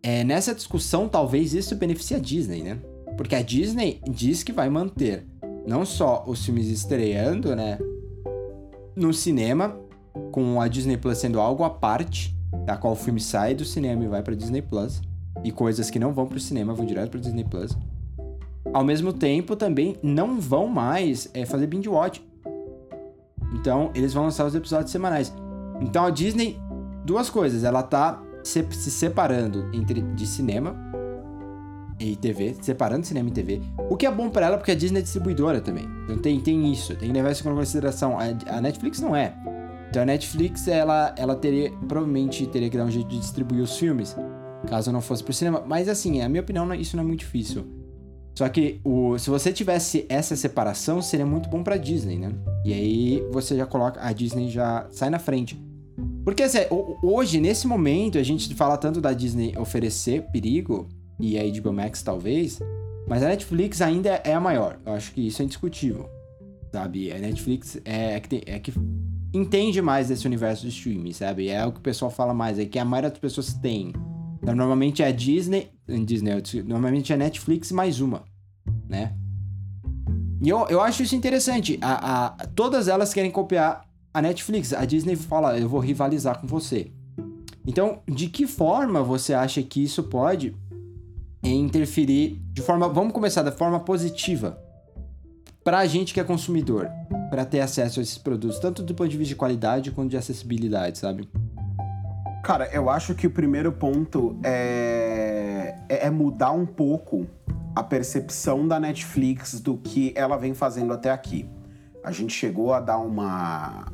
é, nessa discussão talvez isso beneficie a Disney, né? Porque a Disney diz que vai manter não só os filmes estreando, né, no cinema, com a Disney Plus sendo algo à parte, da qual o filme sai do cinema e vai para Disney Plus, e coisas que não vão para o cinema vão direto para Disney Plus. Ao mesmo tempo, também não vão mais é, fazer binge watch. Então, eles vão lançar os episódios semanais. Então, a Disney, duas coisas. Ela tá se, se separando entre de cinema e TV, separando cinema e TV. O que é bom para ela, porque a Disney é distribuidora também. Então, tem, tem isso, tem que levar isso em consideração. A, a Netflix não é. Então, a Netflix, ela, ela teria, provavelmente teria que dar um jeito de distribuir os filmes, caso não fosse pro cinema. Mas, assim, a minha opinião, isso não é muito difícil. Só que o, se você tivesse essa separação, seria muito bom pra Disney, né? E aí você já coloca. A Disney já sai na frente. Porque assim, hoje, nesse momento, a gente fala tanto da Disney oferecer perigo, e a HBO Max talvez, mas a Netflix ainda é a maior. Eu acho que isso é indiscutível. Sabe? A Netflix é, é que, tem, é que entende mais desse universo do streaming, sabe? É o que o pessoal fala mais, é que a maioria das pessoas tem. Então, normalmente é a Disney. Disney, normalmente é a Netflix mais uma, né? E eu, eu acho isso interessante. A, a, todas elas querem copiar a Netflix. A Disney fala, eu vou rivalizar com você. Então, de que forma você acha que isso pode interferir de forma. Vamos começar da forma positiva. Pra gente que é consumidor, para ter acesso a esses produtos, tanto do ponto de vista de qualidade quanto de acessibilidade, sabe? Cara, eu acho que o primeiro ponto é, é, é mudar um pouco a percepção da Netflix do que ela vem fazendo até aqui. A gente chegou a dar uma,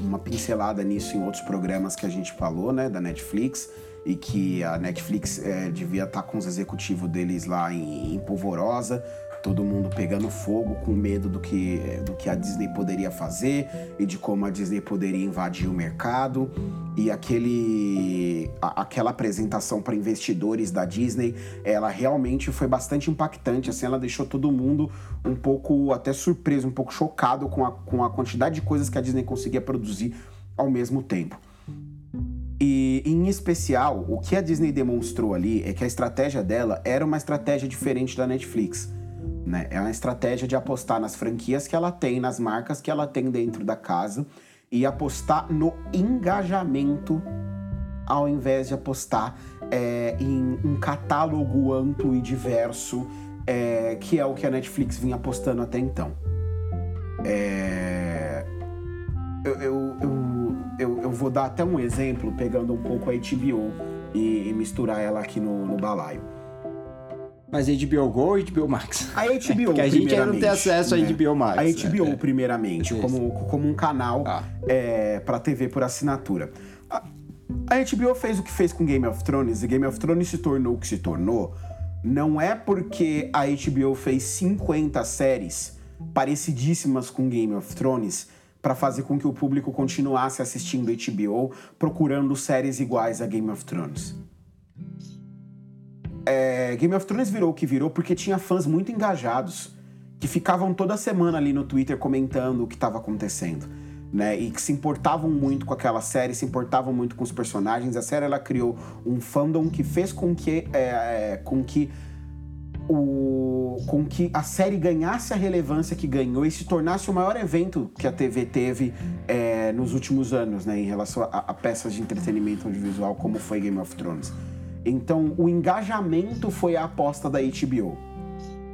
uma pincelada nisso em outros programas que a gente falou, né, da Netflix, e que a Netflix é, devia estar tá com os executivos deles lá em, em polvorosa, todo mundo pegando fogo, com medo do que, do que a Disney poderia fazer e de como a Disney poderia invadir o mercado. E aquele, a, aquela apresentação para investidores da Disney, ela realmente foi bastante impactante. Assim, ela deixou todo mundo um pouco até surpreso, um pouco chocado com a, com a quantidade de coisas que a Disney conseguia produzir ao mesmo tempo. E, em especial, o que a Disney demonstrou ali é que a estratégia dela era uma estratégia diferente da Netflix. Né? É uma estratégia de apostar nas franquias que ela tem, nas marcas que ela tem dentro da casa e apostar no engajamento ao invés de apostar é, em um catálogo amplo e diverso, é, que é o que a Netflix vinha apostando até então. É... Eu, eu, eu, eu, eu, vou dar até um exemplo, pegando um pouco a HBO e, e misturar ela aqui no, no balaio. Mas HBO Go ou HBO Max? A HBO, Porque a gente ainda não tem acesso né? a HBO Max. A HBO, é, primeiramente, é. como, como um canal ah. é, para TV por assinatura. A, a HBO fez o que fez com Game of Thrones, e Game of Thrones se tornou o que se tornou, não é porque a HBO fez 50 séries parecidíssimas com Game of Thrones para fazer com que o público continuasse assistindo HBO, procurando séries iguais a Game of Thrones. É, Game of Thrones virou o que virou porque tinha fãs muito engajados que ficavam toda semana ali no Twitter comentando o que estava acontecendo. Né, e que se importavam muito com aquela série, se importavam muito com os personagens. A série ela criou um fandom que fez com que, é, é, com que o, com que a série ganhasse a relevância que ganhou e se tornasse o maior evento que a TV teve é, nos últimos anos, né, em relação a, a peças de entretenimento audiovisual como foi Game of Thrones. Então, o engajamento foi a aposta da HBO.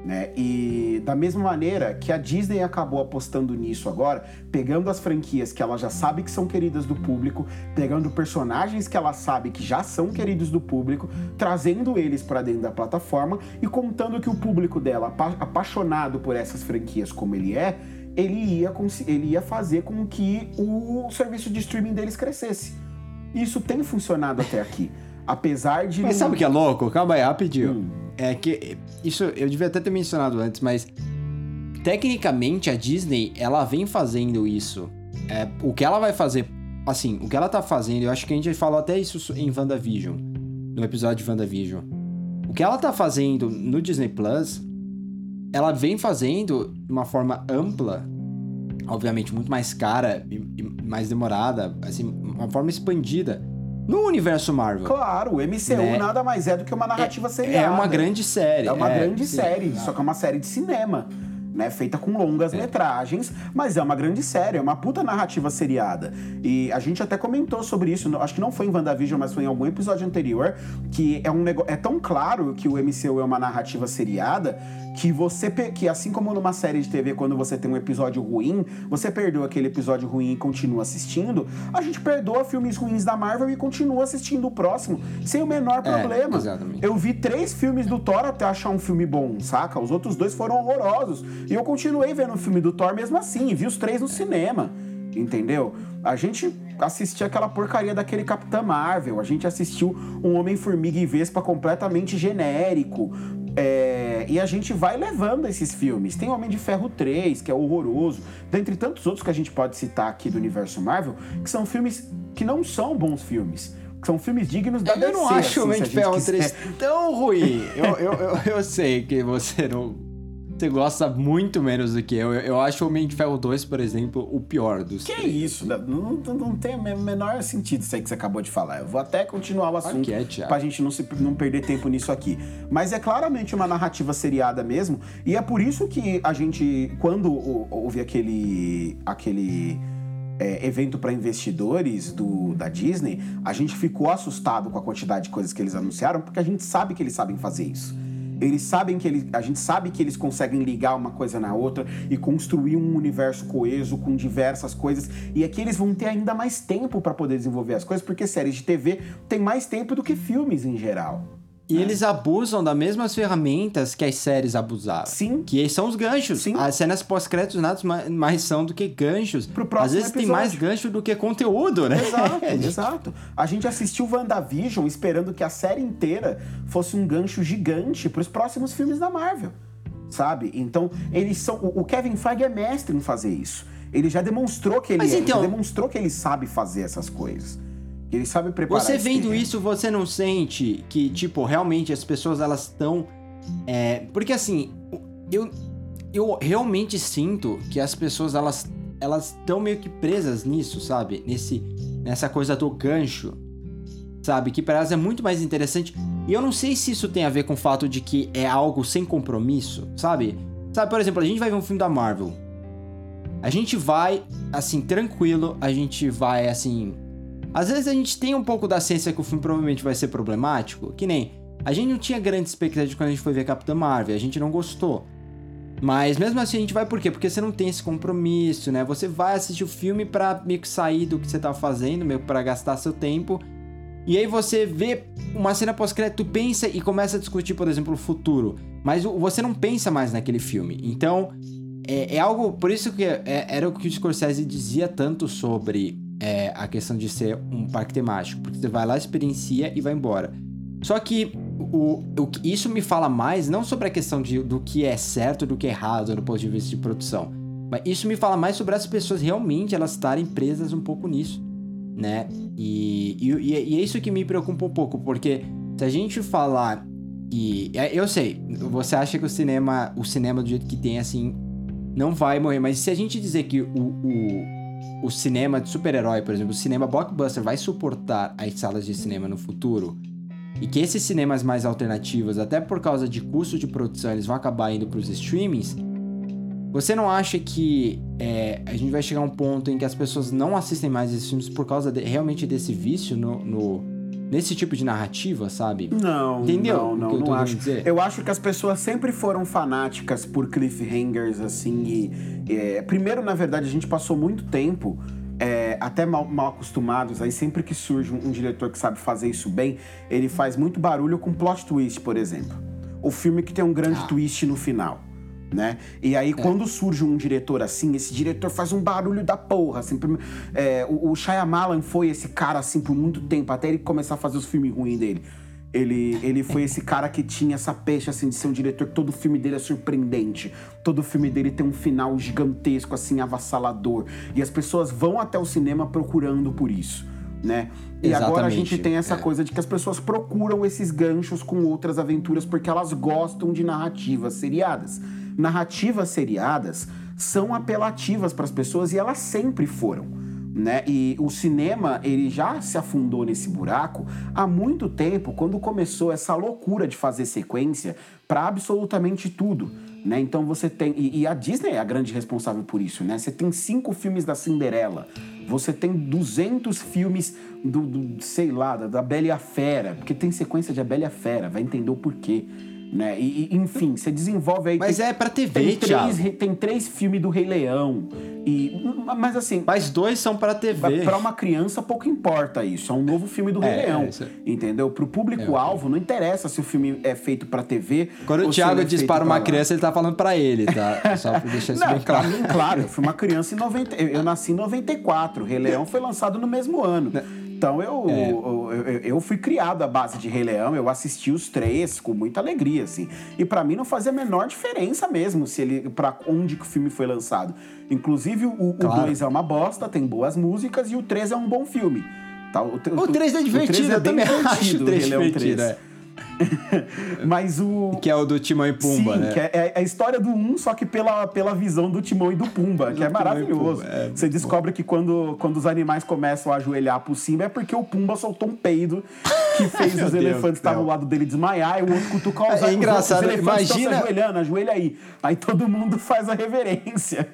Né? E da mesma maneira que a Disney acabou apostando nisso agora, pegando as franquias que ela já sabe que são queridas do público, pegando personagens que ela sabe que já são queridos do público, trazendo eles para dentro da plataforma e contando que o público dela, apaixonado por essas franquias como ele é, ele ia, ele ia fazer com que o serviço de streaming deles crescesse. Isso tem funcionado até aqui. Apesar de. Mas sabe o que é louco? Calma aí, rapidinho. Hum. É que. Isso eu devia até ter mencionado antes, mas. Tecnicamente a Disney, ela vem fazendo isso. É, o que ela vai fazer. Assim, o que ela tá fazendo, eu acho que a gente falou até isso em WandaVision. No episódio de WandaVision. O que ela tá fazendo no Disney Plus, ela vem fazendo de uma forma ampla, obviamente muito mais cara e, e mais demorada, assim, uma forma expandida no universo Marvel. Claro, o MCU né? nada mais é do que uma narrativa é, seriada. É uma grande série. É uma é, grande sim, série, só que é uma série de cinema né? Feita com longas é. metragens, mas é uma grande série, é uma puta narrativa seriada. E a gente até comentou sobre isso, acho que não foi em WandaVision, mas foi em algum episódio anterior, que é um negócio. É tão claro que o MCU é uma narrativa seriada que você. que assim como numa série de TV, quando você tem um episódio ruim, você perdeu aquele episódio ruim e continua assistindo, a gente perdoa filmes ruins da Marvel e continua assistindo o próximo, sem o menor é, problema. exatamente. Eu vi três filmes do Thor até achar um filme bom, saca? Os outros dois foram horrorosos. E eu continuei vendo o filme do Thor mesmo assim, vi os três no cinema, entendeu? A gente assistia aquela porcaria daquele Capitã Marvel, a gente assistiu um Homem-Formiga e Vespa completamente genérico. É, e a gente vai levando esses filmes. Tem Homem de Ferro 3, que é horroroso, dentre tantos outros que a gente pode citar aqui do universo Marvel, que são filmes que não são bons filmes são filmes dignos da eu DC. Eu não acho o assim, Homem de Ferro 3 tão ruim. eu, eu, eu, eu, sei que você não você gosta muito menos do que eu. Eu acho o Homem de Ferro 2, por exemplo, o pior dos Que três. isso? Não, não, tem o menor sentido isso aí que você acabou de falar. Eu vou até continuar o assunto okay, pra gente não, se, não perder tempo nisso aqui. Mas é claramente uma narrativa seriada mesmo, e é por isso que a gente, quando houve aquele. aquele é, evento para investidores do, da Disney, a gente ficou assustado com a quantidade de coisas que eles anunciaram, porque a gente sabe que eles sabem fazer isso. Eles sabem que eles, a gente sabe que eles conseguem ligar uma coisa na outra e construir um universo coeso com diversas coisas. E aqui eles vão ter ainda mais tempo para poder desenvolver as coisas, porque séries de TV tem mais tempo do que filmes em geral. E é. eles abusam das mesmas ferramentas que as séries abusavam. Sim. Que são os ganchos. Sim. As cenas pós-créditos nada mais são do que ganchos. Pro próximo Às vezes episódio. tem mais gancho do que conteúdo, né? Exato, exato. A gente assistiu WandaVision esperando que a série inteira fosse um gancho gigante pros próximos filmes da Marvel. sabe? Então, eles são. O Kevin Feige é mestre em fazer isso. Ele já demonstrou que ele, Mas é, então- ele já demonstrou que ele sabe fazer essas coisas. Ele sabe preparar Você vendo isso, você não sente que, tipo, realmente as pessoas elas estão. É, porque assim, eu, eu realmente sinto que as pessoas elas elas estão meio que presas nisso, sabe? Nesse, nessa coisa do gancho, sabe? Que para elas é muito mais interessante. E eu não sei se isso tem a ver com o fato de que é algo sem compromisso, sabe? Sabe, por exemplo, a gente vai ver um filme da Marvel. A gente vai, assim, tranquilo, a gente vai, assim. Às vezes a gente tem um pouco da ciência que o filme provavelmente vai ser problemático, que nem. A gente não tinha grande expectativa quando a gente foi ver Capitã Marvel, a gente não gostou. Mas mesmo assim a gente vai por quê? Porque você não tem esse compromisso, né? Você vai assistir o filme pra meio que sair do que você tá fazendo, meio pra gastar seu tempo. E aí você vê uma cena pós-crédito, pensa e começa a discutir, por exemplo, o futuro. Mas você não pensa mais naquele filme. Então, é, é algo. Por isso que é- era o que o Scorsese dizia tanto sobre é, a questão de ser um parque temático. Porque você vai lá, experiencia e vai embora. Só que o, o isso me fala mais, não sobre a questão de, do que é certo do que é errado do ponto de vista de produção. Mas isso me fala mais sobre as pessoas realmente elas estarem presas um pouco nisso, né? E, e, e é isso que me preocupa um pouco, porque se a gente falar que. é, Eu sei, você acha que o cinema, o cinema do jeito que tem, assim, não vai morrer, mas se a gente dizer que o, o, o cinema de super-herói, por exemplo, o cinema blockbuster vai suportar as salas de cinema no futuro, e que esses cinemas mais alternativos, até por causa de custo de produção, eles vão acabar indo para os streamings, você não acha que é, a gente vai chegar a um ponto em que as pessoas não assistem mais esses filmes por causa de- realmente desse vício no, no- nesse tipo de narrativa, sabe? Não, Entendeu não, não, não acho. dizer? Eu acho que as pessoas sempre foram fanáticas por cliffhangers, assim, e... é, primeiro, na verdade, a gente passou muito tempo é, até mal, mal acostumados, aí sempre que surge um, um diretor que sabe fazer isso bem, ele faz muito barulho com plot twist, por exemplo. O filme que tem um grande Ah. twist no final. Né? E aí, quando surge um diretor assim, esse diretor faz um barulho da porra. Assim, é, o, o Shyamalan foi esse cara assim por muito tempo, até ele começar a fazer os filmes ruins dele. Ele, ele foi esse cara que tinha essa peixe assim de ser um diretor que todo filme dele é surpreendente. Todo filme dele tem um final gigantesco, assim, avassalador. E as pessoas vão até o cinema procurando por isso. Né? E agora a Exatamente, gente tem essa é. coisa de que as pessoas procuram esses ganchos com outras aventuras porque elas gostam de narrativas seriadas. Narrativas seriadas são apelativas para as pessoas e elas sempre foram. Né? E o cinema, ele já se afundou nesse buraco há muito tempo, quando começou essa loucura de fazer sequência para absolutamente tudo. Né? Então você tem. E, e a Disney é a grande responsável por isso, né? Você tem cinco filmes da Cinderela, você tem 200 filmes do, do sei lá, da, da Bela e a Fera, porque tem sequência de A Bela e a Fera, vai entender o porquê. Né? E, e, enfim, você desenvolve aí. Mas tem, é pra TV, tem Thiago. três, re- tem três filmes do Rei Leão. E, mas assim, Mas dois são pra TV. Pra uma criança, pouco importa isso. É um novo filme do Rei É, Leão. é, é- Entendeu? Pro público-alvo, não interessa se o filme é feito pra TV. Quando o Thiago é diz para uma criança, ele tá falando pra ele, tá? Só pra deixar isso Não, bem pra claro. mim, claro, eu fui uma criança em 90. Eu, eu nasci em 94. Rei Leão foi lançado no mesmo ano. Né? Então eu, É. eu, eu, eu fui criado à base de Rei Leão, eu assisti os três com muita alegria, assim. E pra mim não fazia a menor diferença mesmo se ele para onde que o filme foi lançado. Inclusive, o Claro. 2 é uma bosta, tem boas músicas, e o 3 é um bom filme. Tá? O, O 3 é divertido, eu bem também acho divertido, o 3 Rei Leão divertido, 3. é. Mas o. Que é o do Timão e Pumba, Sim, né? que é, é a história do um, só que pela, pela visão do Timão e do Pumba, que é maravilhoso. É Você descobre que quando, quando os animais começam a ajoelhar pro Simba é porque o Pumba soltou um peido que fez os Deus elefantes do que estavam ao lado dele desmaiar e o outro cutucar os É os engraçado, estão imagina- se ajoelhando, ajoelha aí. Aí todo mundo faz a reverência.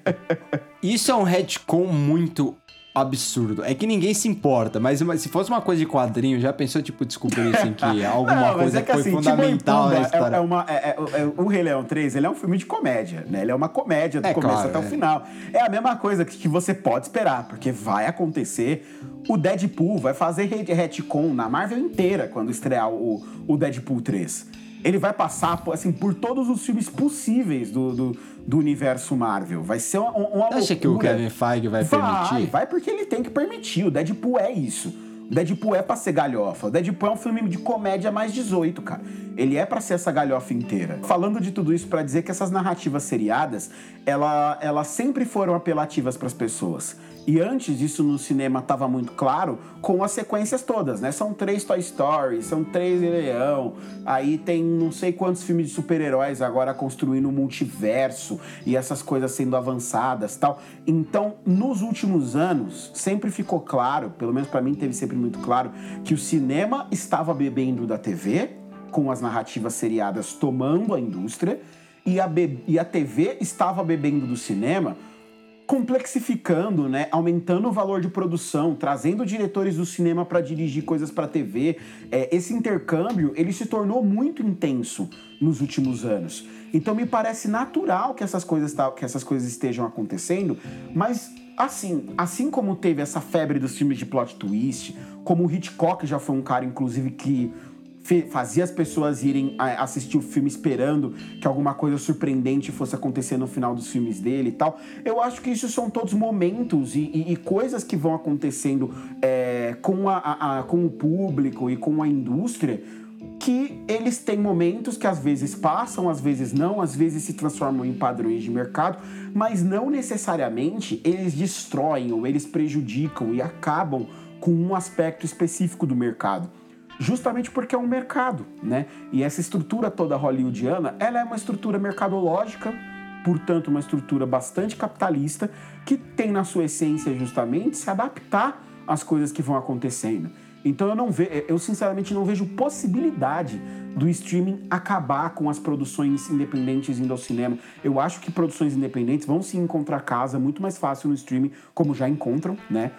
Isso é um retcon muito absurdo. É que ninguém se importa, mas uma- se fosse uma coisa de quadrinho, já pensou, tipo, descobrir assim, que alguma Não, mas coisa é que foi assim, fundamental Timão e na Pumba história. É, é uma, é- é- é- o Rei Leão 3, ele é um filme de comédia, né? Ele é uma comédia do É, começo claro, até o é. final. É a mesma coisa que, que você pode esperar, porque vai acontecer. O Deadpool vai fazer re- retcon na Marvel inteira quando estrear o, o Deadpool 3. Ele vai passar por, assim, por todos os filmes possíveis do, do, do universo Marvel. Vai ser uma, uma acha que o loucura. Kevin Feige vai, Vai, permitir? vai porque ele tem que permitir. O Deadpool é isso. O Deadpool é pra ser galhofa. O Deadpool é um filme de comédia mais 18, cara. Ele é para ser essa galhofa inteira. Falando de tudo isso para dizer que essas narrativas seriadas, ela, elas sempre foram apelativas para as pessoas. E antes disso no cinema estava muito claro com as sequências todas, né? São três Toy Story, são três Leão, aí tem não sei quantos filmes de super-heróis agora construindo um multiverso e essas coisas sendo avançadas tal. Então, nos últimos anos, sempre ficou claro, pelo menos para mim teve sempre muito claro, que o cinema estava bebendo da TV, com as narrativas seriadas tomando a indústria, e a, e a TV estava bebendo do cinema complexificando, né, aumentando o valor de produção, trazendo diretores do cinema para dirigir coisas para TV. É, esse intercâmbio ele se tornou muito intenso nos últimos anos. Então me parece natural que essas coisas que essas coisas estejam acontecendo, mas assim, assim como teve essa febre dos filmes de plot twist, como o Hitchcock já foi um cara inclusive que fazia as pessoas irem assistir o filme esperando que alguma coisa surpreendente fosse acontecer no final dos filmes dele e tal. Eu acho que isso são todos momentos e, e, e coisas que vão acontecendo é, com, a, a, com o público e com a indústria que eles têm momentos que às vezes passam, às vezes não, às vezes se transformam em padrões de mercado, mas não necessariamente eles destroem ou eles prejudicam e acabam com um aspecto específico do mercado justamente porque é um mercado, né? E essa estrutura toda hollywoodiana, ela é uma estrutura mercadológica, portanto, uma estrutura bastante capitalista, que tem na sua essência justamente se adaptar às coisas que vão acontecendo. Então eu não vejo, eu sinceramente não vejo possibilidade do streaming acabar com as produções independentes indo ao cinema. Eu acho que produções independentes vão se encontrar casa muito mais fácil no streaming, como já encontram, né?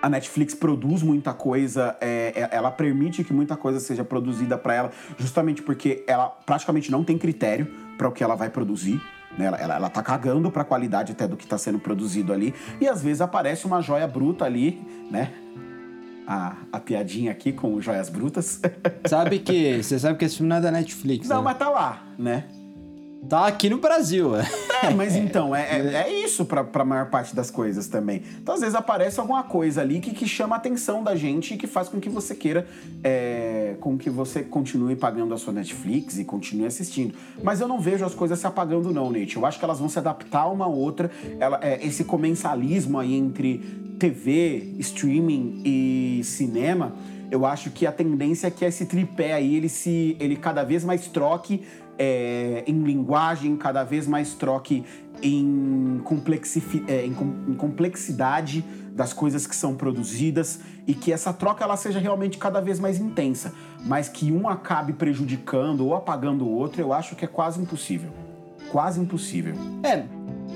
A Netflix produz muita coisa, é, é ela permite que muita coisa seja produzida para ela, justamente porque ela praticamente não tem critério para o que ela vai produzir. Né? Ela, ela, ela tá cagando para a qualidade até do que está sendo produzido ali. E às vezes aparece uma joia bruta ali, né? A, a piadinha aqui com joias brutas. Sabe que. Você sabe que esse filme não é da Netflix. Não, né? mas tá lá, né? Tá aqui no Brasil. É, mas então, é, é, é isso pra, pra maior parte das coisas também. Então, às vezes, aparece alguma coisa ali que, que chama a atenção da gente e que faz com que você queira, é, com que você continue pagando a sua Netflix e continue assistindo. Mas eu não vejo as coisas se apagando, não, Nate. Eu acho que elas vão se adaptar uma a outra. Ela, é, esse comensalismo aí entre TV, streaming e cinema, eu acho que a tendência é que esse tripé aí, ele se. ele cada vez mais troque é, em linguagem, cada vez mais troque em, é, em, complexidade das coisas que são produzidas e que essa troca ela seja realmente cada vez mais intensa, mas que um acabe prejudicando ou apagando o outro, eu acho que é quase impossível. Quase impossível. É,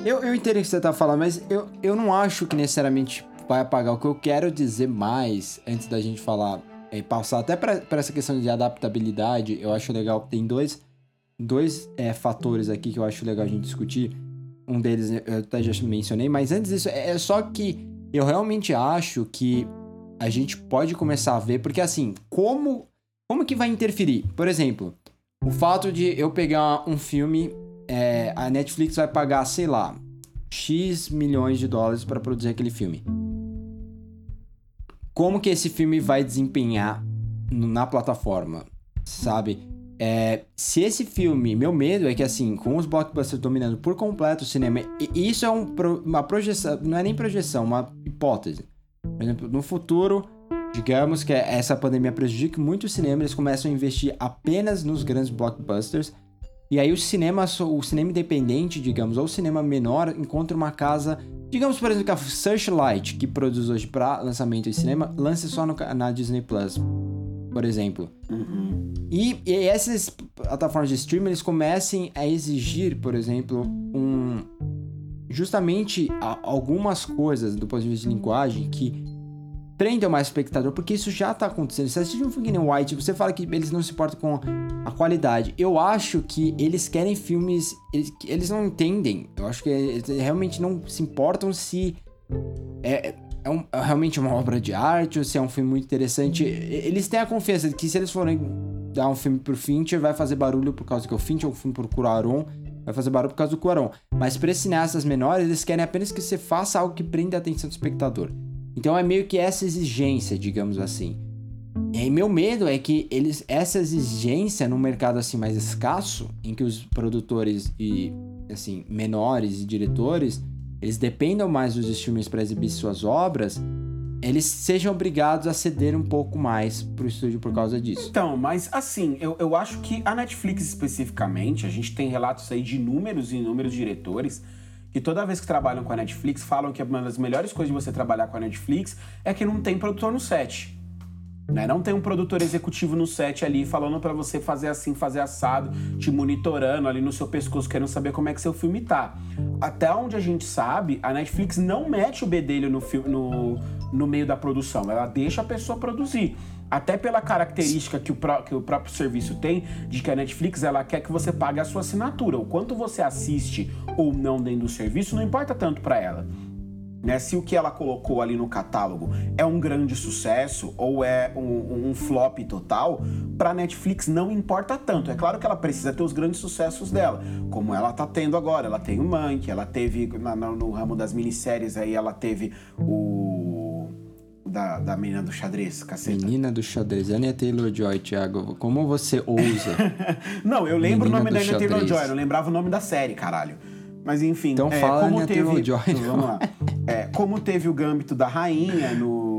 eu, eu entendo o que você tá falando, mas eu, eu não acho que necessariamente vai apagar. O que eu quero dizer mais, antes da gente falar, é, passar até para essa questão de adaptabilidade, eu acho legal que tem dois dois é, fatores aqui que eu acho legal a gente discutir. Um deles eu até já mencionei, mas antes disso, é só que eu realmente acho que a gente pode começar a ver, porque assim, como, como que vai interferir? Por exemplo, o fato de eu pegar um filme, é, a Netflix vai pagar, sei lá, X milhões de dólares para produzir aquele filme. Como que esse filme vai desempenhar na plataforma, sabe? É, se esse filme, meu medo é que assim, com os blockbusters dominando por completo o cinema, e isso é um, uma projeção, não é nem projeção, uma hipótese. Por exemplo, no futuro, digamos que essa pandemia prejudique muito o cinema, eles começam a investir apenas nos grandes blockbusters, e aí o cinema, o cinema independente, digamos, ou o cinema menor, encontra uma casa, digamos, por exemplo, que a Searchlight, que produz hoje para lançamento em cinema, lance só no, na Disney Plus, por exemplo. Uhum. E, e essas plataformas de streaming eles comecem a exigir, por exemplo, um justamente algumas coisas do ponto de vista de linguagem que prendam mais o espectador, porque isso já tá acontecendo. Se assiste um filme White, você fala que eles não se importam com a qualidade. Eu acho que eles querem filmes. Eles, eles não entendem. Eu acho que eles realmente não se importam se. É, é, um, é realmente uma obra de arte ou se é um filme muito interessante. Eles têm a confiança de que se eles forem dar um filme pro Fincher, vai fazer barulho por causa que o Fincher é um filme por Cuaron, vai fazer barulho por causa do Cuaron. Mas pra esses cineastas menores, eles querem apenas que você faça algo que prenda a atenção do espectador. Então é meio que essa exigência, digamos assim. E meu medo é que eles essa exigência num mercado assim mais escasso, em que os produtores e assim menores e diretores eles dependam mais dos streamers para exibir suas obras, eles sejam obrigados a ceder um pouco mais pro estúdio por causa disso. Então, mas assim, eu, eu acho que a Netflix especificamente, a gente tem relatos aí de inúmeros e inúmeros diretores que toda vez que trabalham com a Netflix falam que uma das melhores coisas de você trabalhar com a Netflix é que não tem produtor no set. Né? Não tem um produtor executivo no set ali falando para você fazer assim, fazer assado, te monitorando ali no seu pescoço, querendo saber como é que seu filme tá. Até onde a gente sabe, a Netflix não mete o bedelho no, no, no meio da produção, ela deixa a pessoa produzir. Até pela característica que o, pró que o próprio serviço tem, de que a Netflix ela quer que você pague a sua assinatura. O quanto você assiste ou não dentro do serviço não importa tanto para ela. Né? Se o que ela colocou ali no catálogo é um grande sucesso ou é um, um flop total, para Netflix não importa tanto. É claro que ela precisa ter os grandes sucessos dela, como ela tá tendo agora. Ela tem o Mank, ela teve na, no ramo das minisséries aí, ela teve o da, da menina do xadrez, caceta. Menina do xadrez, Anya Taylor-Joy, Thiago. Como você ousa? não, eu lembro menina o nome da Anya Taylor-Joy, não lembrava o nome da série, caralho. Mas enfim, então é, fala como teve, Joy, vamos lá. É, como teve o Gâmbito da Rainha no,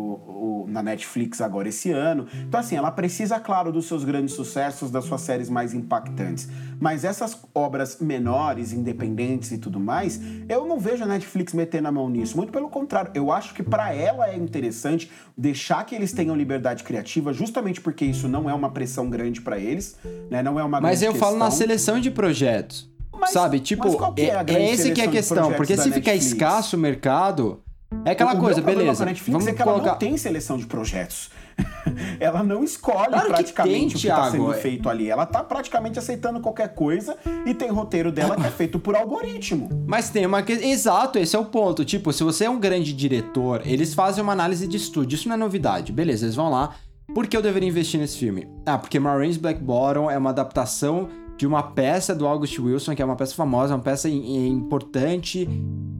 na Netflix agora esse ano. Então assim, ela precisa, claro, dos seus grandes sucessos, das suas séries mais impactantes. Mas essas obras menores, independentes e tudo mais, eu não vejo a Netflix metendo a mão nisso. Muito pelo contrário, eu acho que para ela é interessante deixar que eles tenham liberdade criativa, justamente porque isso não é uma pressão grande para eles, né? Não é uma Mas eu questão. falo na seleção de projetos. Mas, sabe, tipo, é, é, é esse que é a questão, porque se ficar escasso o mercado, é aquela o coisa, beleza. Com a Netflix vamos é que colocar... ela não tem seleção de projetos. ela não escolhe claro praticamente tem, o que está sendo feito ali. Ela tá praticamente aceitando qualquer coisa e tem roteiro dela que é feito por algoritmo. Mas tem uma que... Exato, esse é o ponto. Tipo, se você é um grande diretor, eles fazem uma análise de estúdio. Isso não é novidade. Beleza, eles vão lá. Por que eu deveria investir nesse filme? Ah, porque Marines Black Bottom é uma adaptação de uma peça do August Wilson, que é uma peça famosa, uma peça importante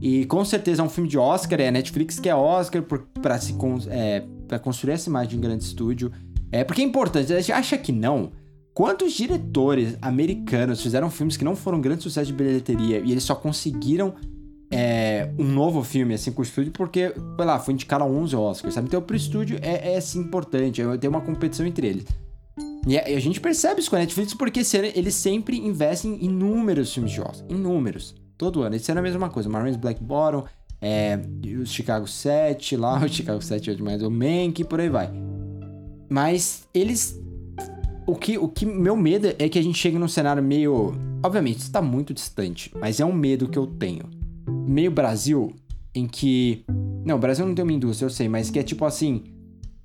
e com certeza é um filme de Oscar, é a Netflix que é Oscar para se é, pra construir essa imagem de um grande estúdio. É porque é importante, a gente acha que não. Quantos diretores americanos fizeram filmes que não foram grandes sucessos de bilheteria e eles só conseguiram é, um novo filme assim com o estúdio porque, sei lá, foi indicado a 11 Oscars, sabe? Então pro estúdio é, é assim, importante, é, tem uma competição entre eles. E a, gente percebe isso com a Netflix porque eles sempre investem em inúmeros filmes de Oscar. Inúmeros. Todo ano. Esse ano é a mesma coisa. Marines Black Bottom, é, o Chicago 7 lá, o Chicago 7 é demais, o Mank, por aí vai. Mas eles. O que, o que meu medo é que a gente chegue num cenário meio. Obviamente, está muito distante, mas é um medo que eu tenho. Meio Brasil, em que. Não, o Brasil não tem uma indústria, eu sei, mas que é tipo assim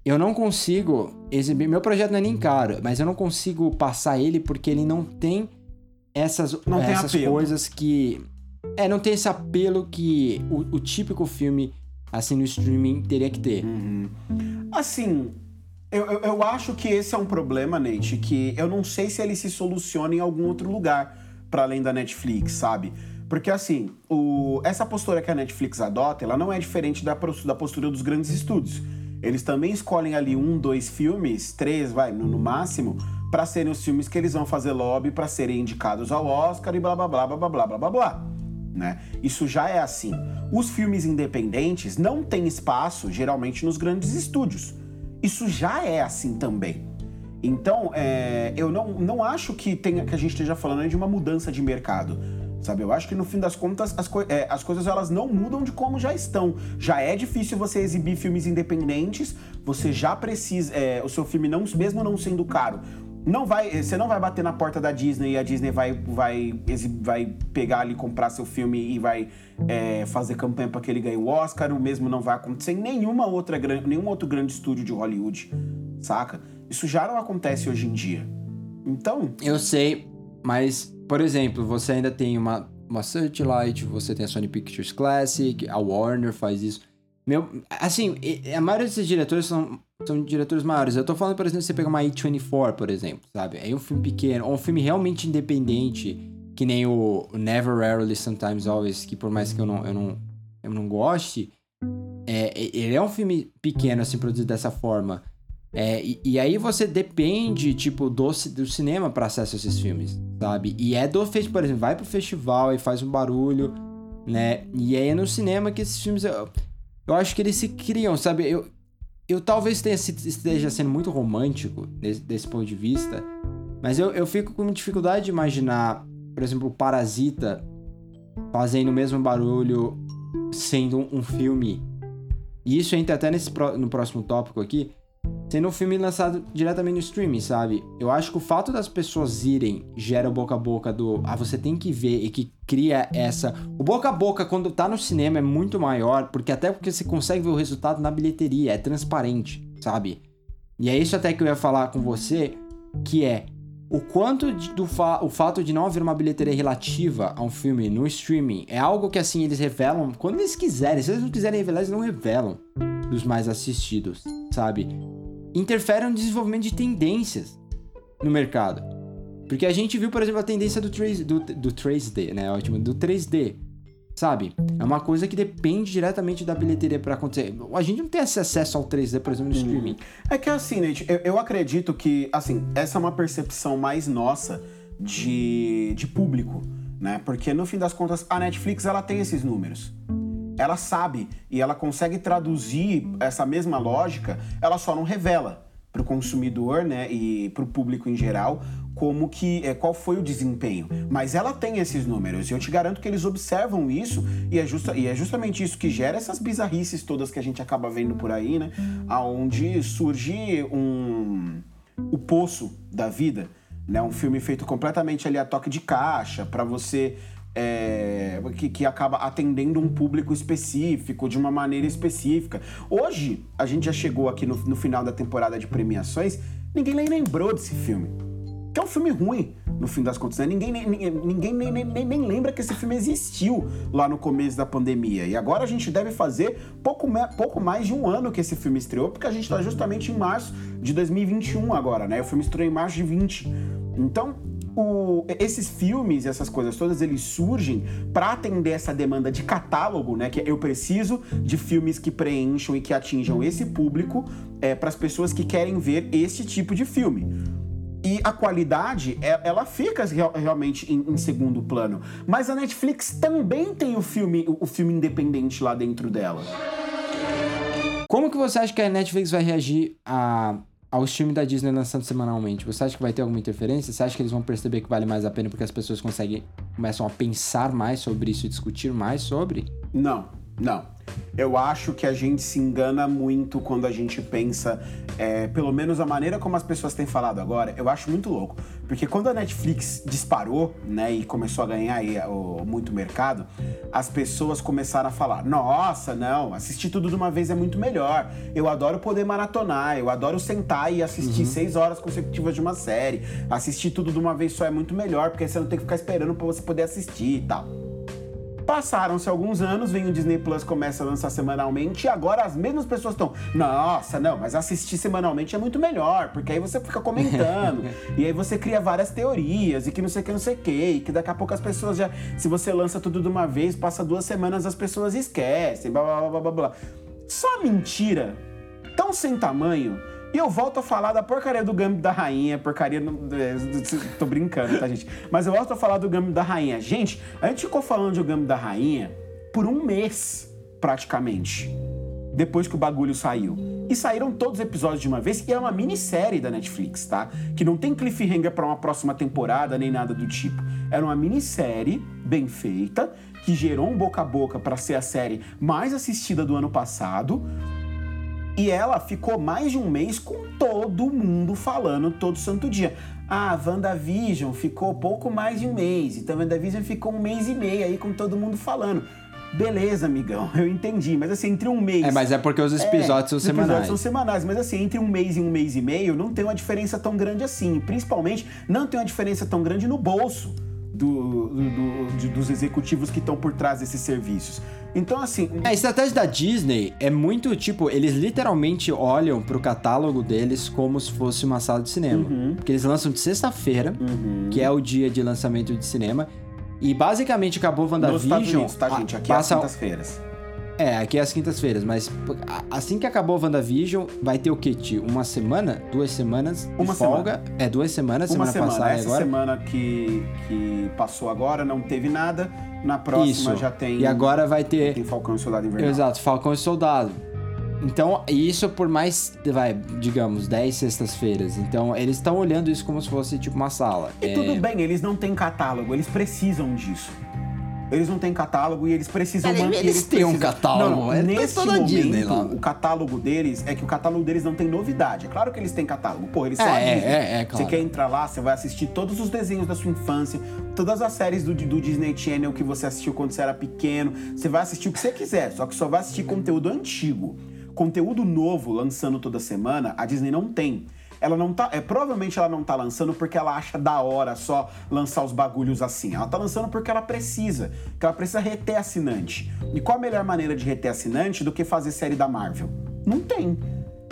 eu não consigo exibir. Meu projeto não é nem caro, mas eu não consigo passar ele porque ele não tem essas, não essas tem coisas que. É, não tem esse apelo que o, o, típico filme, assim, no streaming teria que ter. Uhum. Assim, eu, eu, eu, acho que esse é um problema, Nate, que eu não sei se ele se soluciona em algum outro lugar para além da Netflix, sabe? Porque assim, o, essa postura que a Netflix adota, ela não é diferente da, da postura dos grandes estúdios. Eles também escolhem ali um, dois filmes, três, vai, no, no máximo, para serem os filmes que eles vão fazer lobby para serem indicados ao Oscar e blá blá blá blá blá blá blá blá. Né? Isso já é assim. Os filmes independentes não têm espaço, geralmente, nos grandes estúdios. Isso já é assim também. Então, é, eu não, não acho que, tenha, que a gente esteja falando de uma mudança de mercado. Sabe, eu acho que no fim das contas as, co é, as coisas elas não mudam de como já estão. Já é difícil você exibir filmes independentes, você já precisa. É, o seu filme, não, mesmo não sendo caro, não vai, você não vai bater na porta da Disney e a Disney vai, vai, vai pegar ali, comprar seu filme e vai é, fazer campanha para que ele ganhe o Oscar. O mesmo não vai acontecer em nenhuma outra, nenhum outro grande estúdio de Hollywood, saca? Isso já não acontece hoje em dia. Então. Eu sei, mas por exemplo, você ainda tem uma, uma Searchlight, você tem a Sony Pictures Classic, a Warner faz isso. Meu, assim, a maioria desses diretores são, são diretores maiores. Eu tô falando, por exemplo, você pegar uma A24, por exemplo, sabe? É um filme pequeno, ou um filme realmente independente, que nem o Never Rarely, Sometimes Always, que por mais que eu não, eu não, eu não goste, é, ele é um filme pequeno, assim, produzido dessa forma. É, e, e, aí você depende, tipo, do, do cinema para acesso a esses filmes, sabe? E é do festival, por exemplo, vai pro festival e faz um barulho, né? E aí é no cinema que esses filmes. Eu, eu acho que eles se criam, sabe? Eu, eu talvez tenha, esteja sendo muito romântico desse, desse ponto de vista, mas eu, eu fico com dificuldade de imaginar, por exemplo, o Parasita fazendo o mesmo barulho sendo um, um filme. E isso entra até nesse, no próximo tópico aqui sendo um filme lançado diretamente no streaming, sabe? Eu acho que o fato das pessoas irem gera o boca a boca do ah, você tem que ver e que cria essa. O boca a boca quando tá no cinema é muito maior, porque até porque você consegue ver o resultado na bilheteria, é transparente, sabe? E é isso até que eu ia falar com você, que é o quanto de, do fa o fato de não haver uma bilheteria relativa a um filme no streaming é algo que assim eles revelam quando eles quiserem. Se eles não quiserem revelar, eles não revelam dos mais assistidos, sabe? Interfere no desenvolvimento de tendências no mercado. Porque a gente viu, por exemplo, a tendência do, 3, do, do 3D, né? Ótimo, do 3D. Sabe? É uma coisa que depende diretamente da bilheteria para acontecer. A gente não tem esse acesso ao 3D, por exemplo, no uhum. streaming. É que assim, Nate, eu, eu acredito que, assim, essa é uma percepção mais nossa de, de público, né? Porque no fim das contas, a Netflix ela tem esses números ela sabe e ela consegue traduzir essa mesma lógica, ela só não revela para o consumidor, né, e para o público em geral, como que é, qual foi o desempenho. Mas ela tem esses números e eu te garanto que eles observam isso e é, justa, e é justamente isso que gera essas bizarrices todas que a gente acaba vendo por aí, né, aonde surge um o poço da vida, né, um filme feito completamente ali a toque de caixa para você é, que, que acaba atendendo um público específico, de uma maneira específica. Hoje, a gente já chegou aqui no, no final da temporada de premiações, ninguém nem lembrou desse filme. Que é um filme ruim, no fim das contas. Né? Ninguém, ninguém, nem, nem, nem, lembra que esse filme existiu lá no começo da pandemia. E agora a gente deve fazer pouco, pouco mais de um ano que esse filme estreou, porque a gente está justamente em março de 2021 agora, né? O filme estreou em março de 20. Então, o, esses filmes essas coisas todas, eles surgem para atender essa demanda de catálogo, né? Que eu preciso de filmes que preencham e que atinjam esse público é, para as pessoas que querem ver esse tipo de filme. E a qualidade, é, ela fica realmente em, em, segundo plano. Mas a Netflix também tem o filme, o filme independente lá dentro dela. Como que você acha que a Netflix vai reagir a ao stream da Disney lançando semanalmente, você acha que vai ter alguma interferência? Você acha que eles vão perceber que vale mais a pena porque as pessoas conseguem começam a pensar mais sobre isso e discutir mais sobre? Não, não. Eu acho que a gente se engana muito quando a gente pensa, é, pelo menos a maneira como as pessoas têm falado agora, eu acho muito louco. Porque quando a Netflix disparou, né, e começou a ganhar aí, o, muito mercado, as pessoas começaram a falar: nossa, não, assistir tudo de uma vez é muito melhor. Eu adoro poder maratonar, eu adoro sentar e assistir uhum. seis horas consecutivas de uma série. Assistir tudo de uma vez só é muito melhor, porque você não tem que ficar esperando para você poder assistir e tal. Passaram-se alguns anos, vem o Disney Plus, começa a lançar semanalmente, e agora as mesmas pessoas estão, nossa, não, mas assistir semanalmente é muito melhor, porque aí você fica comentando, e aí você cria várias teorias, e que não sei o que, não sei o que, e que daqui a pouco as pessoas já, se você lança tudo de uma vez, passa duas semanas, as pessoas esquecem, blá blá blá blá blá. Só mentira, tão sem tamanho, e eu volto a falar da porcaria do Gambit da Rainha, porcaria. Tô brincando, tá, gente? Mas eu volto a falar do Gambit da Rainha. Gente, a gente ficou falando de o Gambit da Rainha por um mês, praticamente. Depois que o bagulho saiu. E saíram todos os episódios de uma vez, e é uma minissérie da Netflix, tá? Que não tem cliffhanger para uma próxima temporada nem nada do tipo. Era uma minissérie bem feita, que gerou um boca a boca para ser a série mais assistida do ano passado e ela ficou mais de um mês com todo mundo falando todo santo dia. Ah, WandaVision ficou pouco mais de um mês. Então, WandaVision ficou um mês e meio aí com todo mundo falando. Beleza, amigão, eu entendi. Mas assim, entre um mês. É, mas é porque os episódios é, são os semanais. Episódios são semanais, mas assim, entre um mês e um mês e meio não tem uma diferença tão grande assim. Principalmente, não tem uma diferença tão grande no bolso do, do, de, dos executivos que estão por trás desses serviços. Então, assim. A estratégia da Disney é muito tipo, eles literalmente olham pro catálogo deles como se fosse uma sala de cinema. Uhum. Porque eles lançam de sexta-feira, uhum. que é o dia de lançamento de cinema. E basicamente acabou WandaVision. Nos Estados Unidos, tá, gente? Aqui é passa... é quintas-feiras. É, aqui é as quintas-feiras, mas a- assim que acabou o WandaVision, vai ter o quê, tio? Uma semana? Duas semanas? de Uma folga? É, duas semanas, Uma semana, semana. passada Essa agora. semana que, que passou agora não teve nada. Na próxima Isso. já tem. E agora vai ter. Tem Falcão e Soldado Invernal. Exato, Falcão e Soldado. Então, isso por mais, vai, digamos, 10 sextas-feiras. Então, eles estão olhando isso como se fosse tipo uma sala. E É, tudo bem, eles não têm catálogo, eles precisam disso. Eles não têm catálogo e eles precisam Eles- manter. eles têm um precisam- catálogo, Não, não, eles têm neste toda a momento, Disney lá. o catálogo deles é que o catálogo deles não tem novidade. É claro que eles têm catálogo. Pô, eles É, são é, é, é, claro. Você quer entrar lá, você vai assistir todos os desenhos da sua infância, todas as séries do, do Disney Channel que você assistiu quando você era pequeno. Você vai assistir o que você quiser, só que só vai assistir conteúdo antigo. Conteúdo novo lançando toda semana, a Disney não tem. Ela não tá. É, provavelmente ela não tá lançando porque ela acha da hora só lançar os bagulhos assim. Ela tá lançando porque ela precisa. Que ela precisa reter assinante. E qual a melhor maneira de reter assinante do que fazer série da Marvel? Não tem.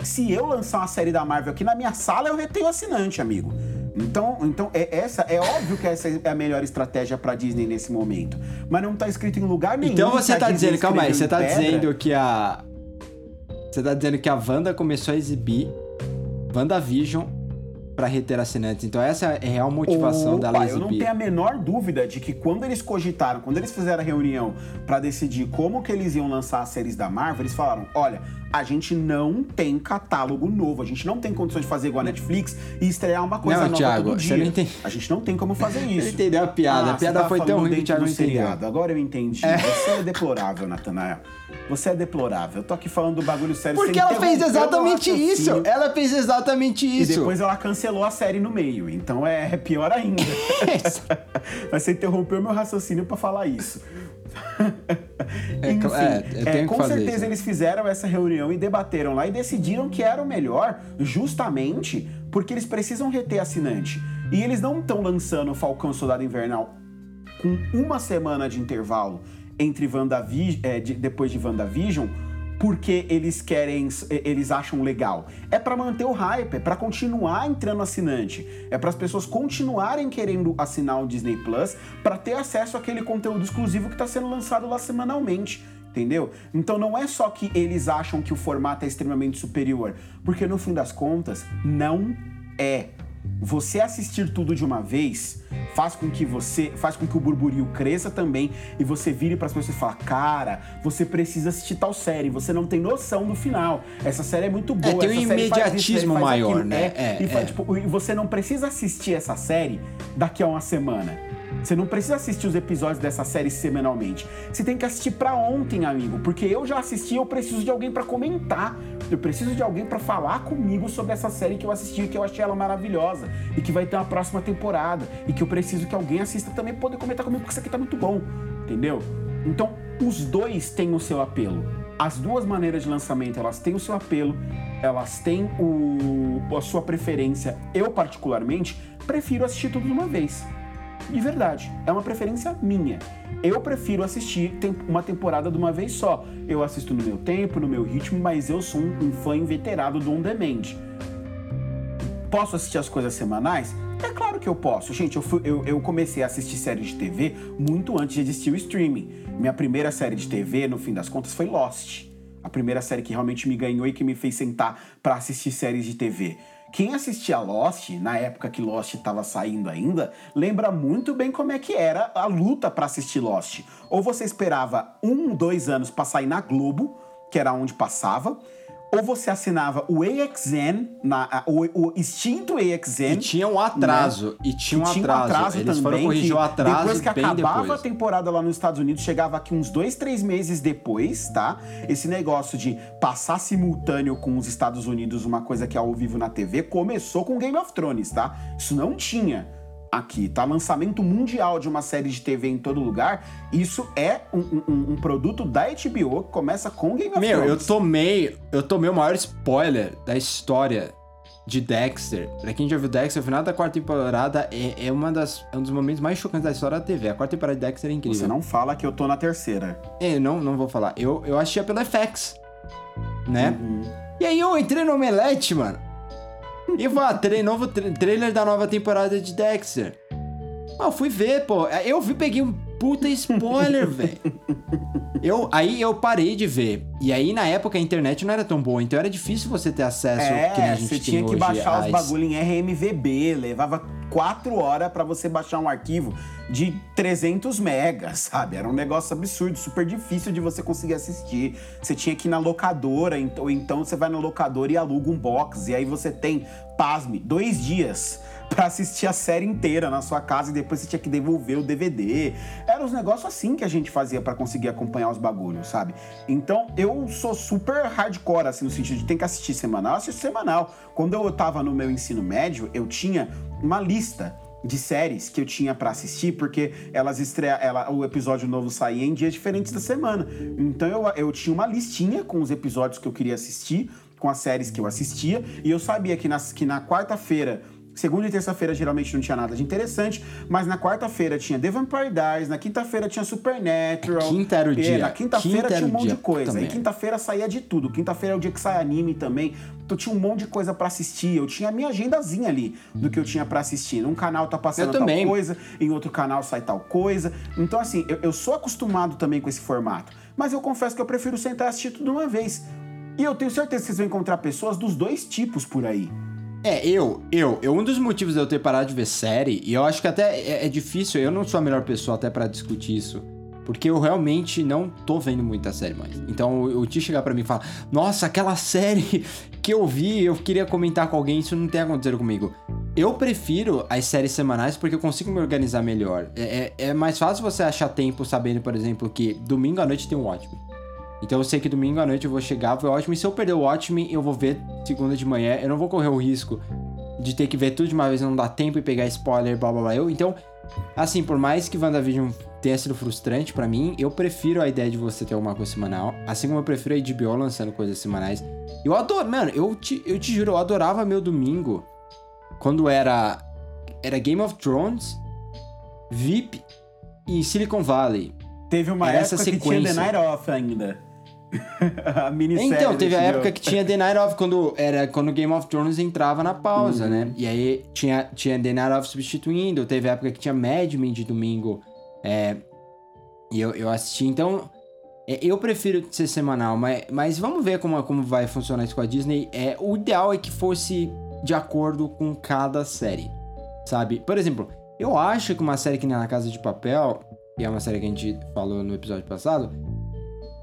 Se eu lançar uma série da Marvel aqui na minha sala, eu retenho assinante, amigo. Então, então é, essa é óbvio que essa é a melhor estratégia pra Disney nesse momento. Mas não tá escrito em lugar nenhum. Então você tá Disney dizendo, calma aí, você tá pedra. dizendo que a. Você tá dizendo que a Wanda começou a exibir WandaVision pra reter assinantes. Então essa é a real motivação Opa, dela eu não exibir. tenho a menor dúvida de que quando eles cogitaram, quando eles fizeram a reunião pra decidir como que eles iam lançar as séries da Marvel, eles falaram: olha, a gente não tem catálogo novo, a gente não tem condições de fazer igual a Netflix e estrear uma coisa Não, nova Thiago, todo você dia. não entende. A gente não tem como fazer isso. entendeu a piada. Ah, a piada tá foi tão ruim que o Thiago não entendeu. Agora eu entendi. Você é deplorável, Natanael. Você é deplorável. Eu tô aqui falando do bagulho sério. Porque ela fez exatamente isso! Ela fez exatamente E isso! depois ela cancelou a série no meio. Então é é pior ainda. Mas você interrompeu meu raciocínio pra falar isso. É, Enfim, é, é, com certeza isso. eles fizeram essa reunião e debateram lá e decidiram que era o melhor, justamente porque eles precisam reter assinante. E eles não estão lançando Falcão e Soldado Invernal com uma semana de intervalo entre WandaVision, é, de- depois de WandaVision, porque eles querem, eles acham legal. É pra manter o hype, é pra continuar entrando assinante, é para as pessoas continuarem querendo assinar o Disney Plus pra ter acesso àquele conteúdo exclusivo que tá sendo lançado lá semanalmente. Entendeu? Então não é só que eles acham que o formato é extremamente superior, porque no fim das contas, não é. Você assistir tudo de uma vez faz com que você, faz com que o burburinho cresça também e você vire para as pessoas e fala: "Cara, você precisa assistir tal série, você não tem noção do final. Essa série é muito boa, tem um faz isso, imediatismo faz maior, aquilo." né? É, É, e, fa- é. tipo, e você não precisa assistir essa série daqui a uma semana. Você não precisa assistir os episódios dessa série semanalmente. Você tem que assistir pra ontem, amigo, porque eu já assisti, eu preciso de alguém pra comentar. Eu preciso de alguém pra falar comigo sobre essa série que eu assisti, que eu achei ela maravilhosa e que vai ter uma próxima temporada e que eu preciso que alguém assista também poder comentar comigo porque isso aqui tá muito bom, entendeu? Então, os dois têm o seu apelo. As duas maneiras de lançamento, elas têm o seu apelo, elas têm o, a sua preferência. Eu, particularmente, prefiro assistir tudo de uma vez. De verdade, é uma preferência minha. Eu prefiro assistir uma temporada de uma vez só. Eu assisto no meu tempo, no meu ritmo, mas eu sou um, fã inveterado do On Demand. Posso assistir as coisas semanais? É claro que eu posso. Gente, eu, fui- eu- eu comecei a assistir séries de TV muito antes de existir o streaming. Minha primeira série de TV, no fim das contas, foi Lost. A primeira série que realmente me ganhou e que me fez sentar pra assistir séries de TV. Quem assistia Lost, na época que Lost estava saindo ainda, lembra muito bem como é que era a luta pra assistir Lost. Ou você esperava um, dois anos pra sair na Globo, que era onde passava, ou você assinava o AXN, na, o, o extinto AXN. E tinha um atraso. E tinha um que atraso. Eles foram também, corrigir que o atraso Depois que acabava depois. a temporada lá nos Estados Unidos, chegava aqui uns dois, três meses depois, tá? Esse negócio de passar simultâneo com os Estados Unidos, uma coisa que é ao vivo na TV, começou com Game of Thrones, tá? Isso não tinha aqui, tá? Lançamento mundial de uma série de TV em todo lugar, isso é um, um- um produto da HBO que começa com Game of Meu, eu Thrones. tomei. Eu tomei o maior spoiler da história de Dexter. Pra quem já viu Dexter, o final da quarta temporada é, é, uma das, é um dos momentos mais chocantes da história da TV. A quarta temporada de Dexter é incrível. Você não fala que eu tô na terceira. É, não, não vou falar. Eu, eu assistia pela FX. Né? Uhum. E aí eu entrei no Omelete, mano. E ah, tra novo tra- trailer da nova temporada de Dexter. Ah, eu fui ver, pô. Eu vi, peguei um puta spoiler, velho. Eu, aí eu parei de ver. E aí, na época, a internet não era tão boa, então era difícil você ter acesso é, que a gente você tinha que baixar os às- bagulho em RMVB, levava quatro horas pra você baixar um arquivo de 300 megas, sabe? Era um negócio absurdo, super difícil de você conseguir assistir. Você tinha que ir na locadora, ou então você vai na locadora e aluga um box, e aí você tem, pasme, dois dias pra assistir a série inteira na sua casa e depois você tinha que devolver o DVD. Era uns negócios assim que a gente fazia pra conseguir acompanhar os bagulhos, sabe? Então eu sou super hardcore, assim, no sentido de tem que assistir semanal, eu assisto semanal. Quando eu tava no meu ensino médio, eu tinha uma lista de séries que eu tinha pra assistir, porque elas estreia, ela, o episódio novo saía em dias diferentes da semana. Então eu, eu tinha uma listinha com os episódios que eu queria assistir, com as séries que eu assistia, e eu sabia que, nas, que na quarta-feira Segunda e terça-feira geralmente não tinha nada de interessante, mas na quarta-feira tinha The Vampire Diaries, na quinta-feira tinha Supernatural. Quinta era o É, dia. Na quinta-feira tinha um monte de coisa. Puta E quinta-feira saía de tudo. Quinta-feira é o dia que sai anime também. Então tinha um monte de coisa pra assistir. Eu tinha a minha agendazinha ali do que eu tinha pra assistir. Num canal tá passando tal também. coisa, em outro canal sai tal coisa. Então, assim, eu, eu sou acostumado também com esse formato. Mas eu confesso que eu prefiro sentar e assistir tudo de uma vez. E eu tenho certeza que vocês vão encontrar pessoas dos dois tipos por aí. É, eu, eu, eu, um dos motivos de eu ter parado de ver série, e eu acho que até é, é difícil, eu não sou a melhor pessoa até pra discutir isso, porque eu realmente não tô vendo muita série mais. Então o Ti chegar pra mim e falar, nossa, aquela série que eu vi, eu queria comentar com alguém, isso não tem acontecido comigo. Eu prefiro as séries semanais porque eu consigo me organizar melhor. É, é, é mais fácil você achar tempo sabendo, por exemplo, que domingo à noite tem um Watchmen. Então eu sei que domingo à noite eu vou chegar, vou ver o Watchmen. E se eu perder o Watchmen, eu vou ver segunda de manhã. Eu não vou correr o risco de ter que ver tudo de uma vez, não dar tempo e pegar spoiler, blá blá blá. Eu, então, assim, por mais que WandaVision tenha sido frustrante pra mim, eu prefiro a ideia de você ter alguma coisa semanal. Assim como eu prefiro a HBO lançando coisas semanais. Eu adoro, mano, eu te, eu te juro, eu adorava meu domingo quando era, era Game of Thrones, VIP e Silicon Valley. Teve uma Era época essa que tinha The sequência. Night Off ainda. a minissérie. Então, teve a época que tinha The Night Of, quando era quando Game of Thrones entrava na pausa, Uhum. né? E aí tinha, tinha The Night Of substituindo, teve a época que tinha Mad Men de domingo. É, e eu, eu assisti, então. é, Eu prefiro ser semanal, mas, mas vamos ver como, como vai funcionar isso com a Disney. É, o ideal é que fosse de acordo com cada série, sabe? Por exemplo, eu acho que uma série que nem a Casa de Papel, que é uma série que a gente falou no episódio passado,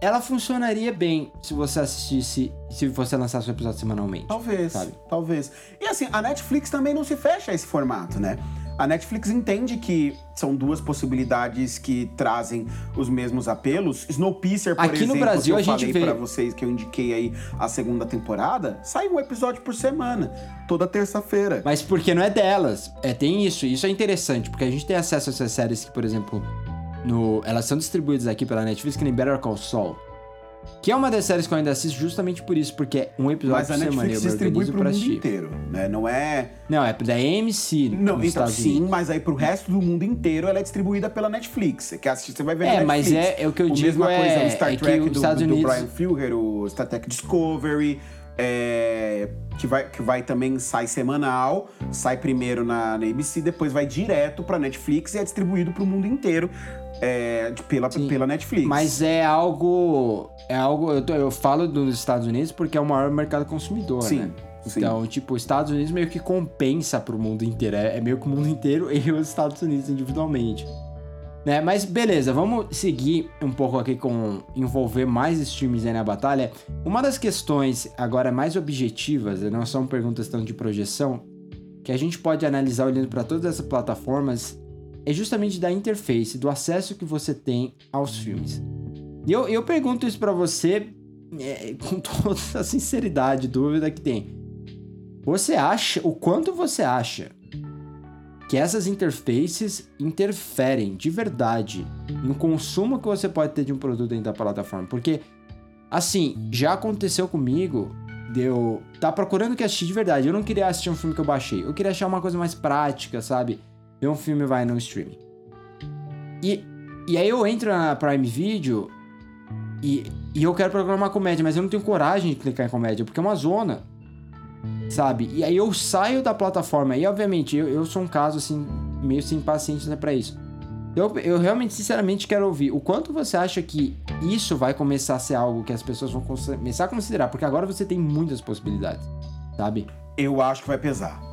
ela funcionaria bem se você assistisse, se você lançasse um episódio semanalmente. Talvez, sabe? talvez. E assim, a Netflix também não se fecha a esse formato, né? A Netflix entende que são duas possibilidades que trazem os mesmos apelos. Snowpiercer, por Aqui no exemplo, Brasil, que eu a gente falei vê- pra vocês que eu indiquei aí a segunda temporada, sai um episódio por semana, toda terça-feira. Mas porque não é delas. É, tem isso. Isso é interessante, porque a gente tem acesso a essas séries que, por exemplo, no, elas são distribuídas aqui pela Netflix, que nem Better Call Saul. Que é uma das séries que eu ainda assisto justamente por isso, porque é um episódio Mas por semana e eu Netflix me distribui pro pra mundo assistir. inteiro, né? Não é... Não, é da AMC Não, então Estados sim, Unidos. mas aí pro resto do mundo inteiro ela é distribuída pela Netflix. Você quer assistir, você vai ver É, mas Netflix. é- é o que eu a digo mesma coisa é- o Star é Trek do, Estados do Unidos- Brian Fuller, o Star Trek Discovery, é, que, vai, que vai também, sai semanal, sai primeiro na, na ABC, depois vai direto pra Netflix e é distribuído pro mundo inteiro é, de- pela, Sim. pela Netflix. Mas é algo. É algo. Eu, tô- eu falo dos Estados Unidos porque é o maior mercado consumidor, Sim, né? sim. Então, tipo, os Estados Unidos meio que compensa pro mundo inteiro. É, é meio que o mundo inteiro e os Estados Unidos individualmente. Né? Mas beleza, vamos seguir um pouco aqui com envolver mais streams aí na batalha. Uma das questões agora mais objetivas, né, não são perguntas tão de projeção, que a gente pode analisar olhando para todas essas plataformas, é justamente da interface, do acesso que você tem aos filmes. E eu, eu pergunto isso para você é, com toda a sinceridade, dúvida que tem. Você acha, o quanto você acha que essas interfaces interferem de verdade no consumo que você pode ter de um produto dentro da plataforma? Porque, assim, já aconteceu comigo de eu tá procurando o que assistir de verdade. Eu não queria assistir um filme que eu baixei. Eu queria achar uma coisa mais prática, sabe? Ver um filme vai no streaming. E, e aí eu entro na Prime Video e, e eu quero procurar uma comédia, mas eu não tenho coragem de clicar em comédia, porque é uma zona. Sabe? E aí eu saio da plataforma. E obviamente, eu, eu sou um caso assim, meio sem paciência né, pra isso. Eu, eu realmente, sinceramente, quero ouvir o quanto você acha que isso vai começar a ser algo que as pessoas vão começar a considerar, porque agora você tem muitas possibilidades, sabe? Eu acho que vai pesar.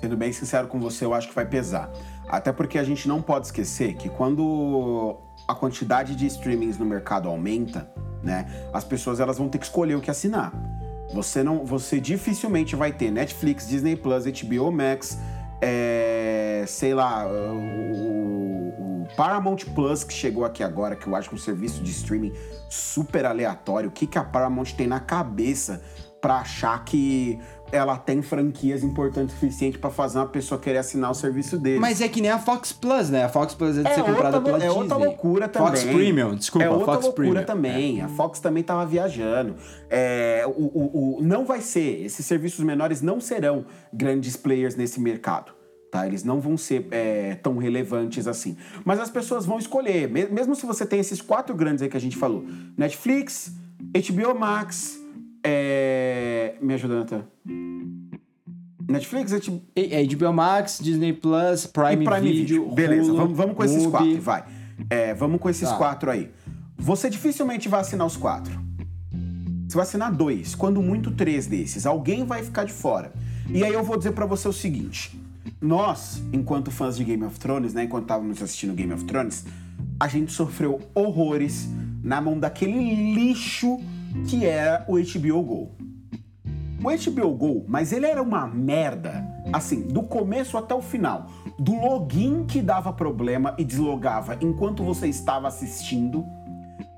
Sendo bem sincero com você, eu acho que vai pesar. Até porque a gente não pode esquecer que quando a quantidade de streamings no mercado aumenta, né, as pessoas elas vão ter que escolher o que assinar. Você não, você dificilmente vai ter Netflix, Disney Plus, HBO Max, é, sei lá, o, o, Paramount Plus que chegou aqui agora, que eu acho que é um serviço de streaming super aleatório. O que, que a Paramount tem na cabeça para achar que ela tem franquias importantes o suficiente para fazer uma pessoa querer assinar o serviço dele. Mas é que nem a Fox Plus, né? A Fox Plus é de é ser comprada pela é Disney. É outra loucura também. Fox Premium, desculpa, é outra Fox loucura Premium. também. É. A Fox também tava viajando. É, o, o, o, não vai ser, esses serviços menores não serão grandes players nesse mercado. Tá? Eles não vão ser é, tão relevantes assim. Mas as pessoas vão escolher. Mesmo se você tem esses quatro grandes aí que a gente falou: Netflix, HBO Max, é... Me ajuda, Nathan. Netflix, HBO... HBO Max, Disney Plus, Prime, Prime Video, Video. Beleza, Hulu, vamos, vamos com esses quatro, vai. É, vamos com esses tá. quatro aí. Você dificilmente vai assinar os quatro. Você vai assinar dois, quando muito três desses. Alguém vai ficar de fora. E aí eu vou dizer para você o seguinte: nós, enquanto fãs de Game of Thrones, né, enquanto estávamos assistindo Game of Thrones, a gente sofreu horrores na mão daquele lixo que era o HBO Go. O HBO Go, mas ele era uma merda, assim, do começo até o final. Do login que dava problema e deslogava enquanto você estava assistindo,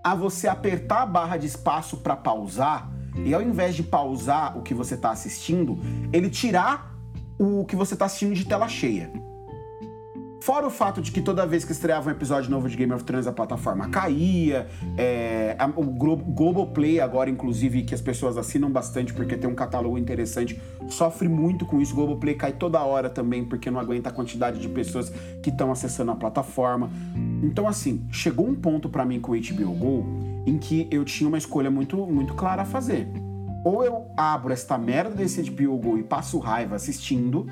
a você apertar a barra de espaço para pausar, e ao invés de pausar o que você está assistindo, ele tirar o que você está assistindo de tela cheia. Fora o fato de que toda vez que estreava um episódio novo de Game of Thrones a plataforma caía, é, a, o Glo Play agora, inclusive, que as pessoas assinam bastante porque tem um catálogo interessante, sofre muito com isso. O Play cai toda hora também porque não aguenta a quantidade de pessoas que estão acessando a plataforma. Então, assim, chegou um ponto para mim com o HBO Go em que eu tinha uma escolha muito, muito clara a fazer ou eu abro esta merda desse HBO Go e passo raiva assistindo,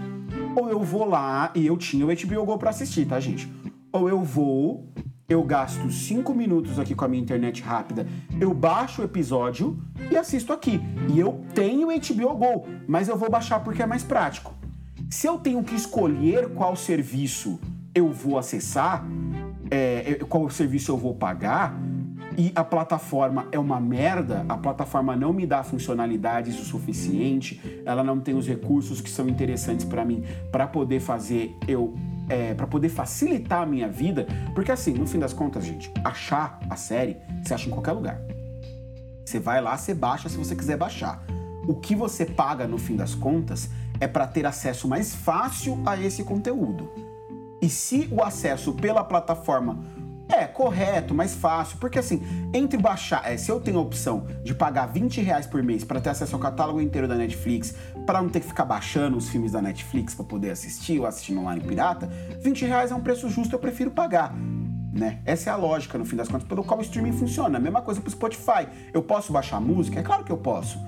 ou eu vou lá e eu tinha o HBO Go para assistir, tá, gente? Ou eu vou, eu gasto 5 minutos aqui com a minha internet rápida, eu baixo o episódio e assisto aqui. E eu tenho HBO Go, mas eu vou baixar porque é mais prático. Se eu tenho que escolher qual serviço eu vou acessar, é, qual serviço eu vou pagar, e a plataforma é uma merda, a plataforma não me dá funcionalidades o suficiente, ela não tem os recursos que são interessantes para mim para poder fazer eu é, para poder facilitar a minha vida, porque assim, no fim das contas, gente, achar a série você acha em qualquer lugar. Você vai lá, você baixa se você quiser baixar. O que você paga no fim das contas é para ter acesso mais fácil a esse conteúdo. E se o acesso pela plataforma é, correto, mais fácil. Porque assim, entre baixar, é, se eu tenho a opção de pagar 20 reais por mês para ter acesso ao catálogo inteiro da Netflix, para não ter que ficar baixando os filmes da Netflix para poder assistir ou assistir online pirata, 20 reais é um preço justo, eu prefiro pagar. Né? Essa é a lógica, no fim das contas, pelo qual o streaming funciona. A mesma coisa pro Spotify. Eu posso baixar música? É claro que eu posso.